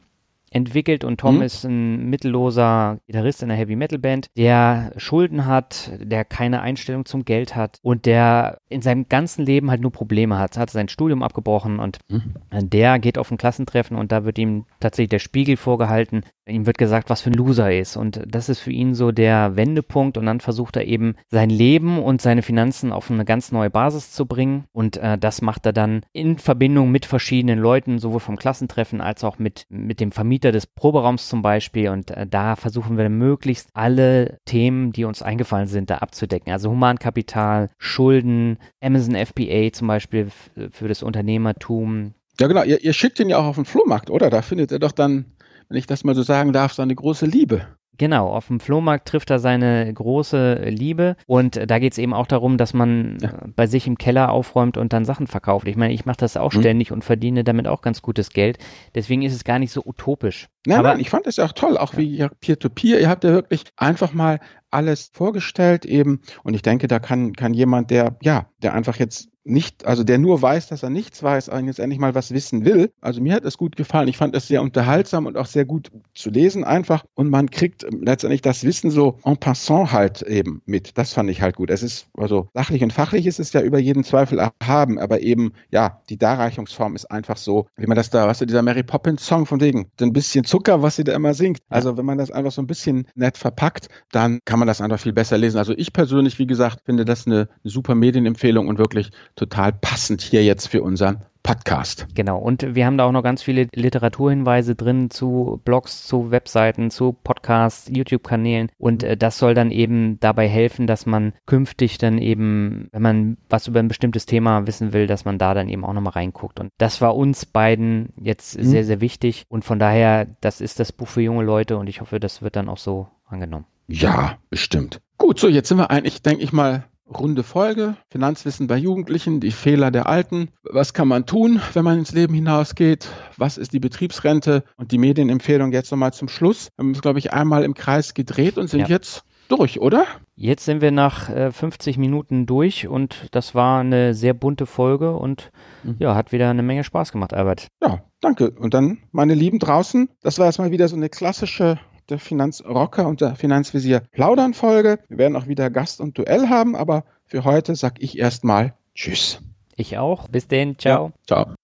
entwickelt und Tom mhm. ist ein mittelloser Gitarrist in einer Heavy Metal Band, der Schulden hat, der keine Einstellung zum Geld hat und der in seinem ganzen Leben halt nur Probleme hat. Hat sein Studium abgebrochen und mhm. der geht auf ein Klassentreffen und da wird ihm tatsächlich der Spiegel vorgehalten. Ihm wird gesagt, was für ein Loser er ist und das ist für ihn so der Wendepunkt und dann versucht er eben sein Leben und seine Finanzen auf eine ganz neue Basis zu bringen und äh, das macht er dann in Verbindung mit verschiedenen Leuten, sowohl vom Klassentreffen als auch mit, mit dem Vermieter des Proberaums zum Beispiel und äh, da versuchen wir möglichst alle Themen, die uns eingefallen sind, da abzudecken. Also Humankapital, Schulden, Amazon FBA zum Beispiel für das Unternehmertum. Ja genau, ihr, ihr schickt ihn ja auch auf den Flohmarkt, oder? Da findet er doch dann, wenn ich das mal so sagen darf, so eine große Liebe. Genau, auf dem Flohmarkt trifft er seine große Liebe und da geht es eben auch darum, dass man ja. bei sich im Keller aufräumt und dann Sachen verkauft. Ich meine, ich mache das auch mhm. ständig und verdiene damit auch ganz gutes Geld. Deswegen ist es gar nicht so utopisch. Nein, Aber, nein, ich fand es ja auch toll, auch wie Peer-to-Peer. -Peer. Ihr habt ja wirklich einfach mal alles vorgestellt eben. Und ich denke, da kann, kann jemand, der, ja, der einfach jetzt nicht, also der nur weiß, dass er nichts weiß, jetzt endlich mal was wissen will. Also mir hat es gut gefallen. Ich fand es sehr unterhaltsam und auch sehr gut zu lesen einfach. Und man kriegt letztendlich das Wissen so en passant halt eben mit. Das fand ich halt gut. Es ist, also sachlich und fachlich ist es ja über jeden Zweifel erhaben, aber eben, ja, die Darreichungsform ist einfach so, wie man das da, weißt du, dieser Mary Poppins Song von wegen, so ein bisschen Zucker, was sie da immer singt. Also wenn man das einfach so ein bisschen nett verpackt, dann kann man das einfach viel besser lesen. Also ich persönlich, wie gesagt, finde das eine, eine super Medienempfehlung und wirklich total passend hier jetzt für unseren Podcast. Genau, und wir haben da auch noch ganz viele Literaturhinweise drin zu Blogs, zu Webseiten, zu Podcasts, YouTube-Kanälen und äh, das soll dann eben dabei helfen, dass man künftig dann eben, wenn man was über ein bestimmtes Thema wissen will, dass man da dann eben auch nochmal reinguckt. Und das war uns beiden jetzt mhm. sehr, sehr wichtig und von daher, das ist das Buch für junge Leute und ich hoffe, das wird dann auch so angenommen. Ja, bestimmt. Gut, so jetzt sind wir eigentlich, denke ich mal, runde Folge. Finanzwissen bei Jugendlichen, die Fehler der Alten. Was kann man tun, wenn man ins Leben hinausgeht? Was ist die Betriebsrente? Und die Medienempfehlung jetzt nochmal zum Schluss. Wir haben uns, glaube ich, einmal im Kreis gedreht und sind ja. jetzt durch, oder? Jetzt sind wir nach äh, 50 Minuten durch und das war eine sehr bunte Folge und mhm. ja, hat wieder eine Menge Spaß gemacht, Albert. Ja, danke. Und dann, meine Lieben draußen, das war jetzt mal wieder so eine klassische der Finanzrocker und der Finanzvisier Plaudern Folge. Wir werden auch wieder Gast und Duell haben, aber für heute sag ich erstmal Tschüss. Ich auch. Bis denn. Ciao. Ja, ciao.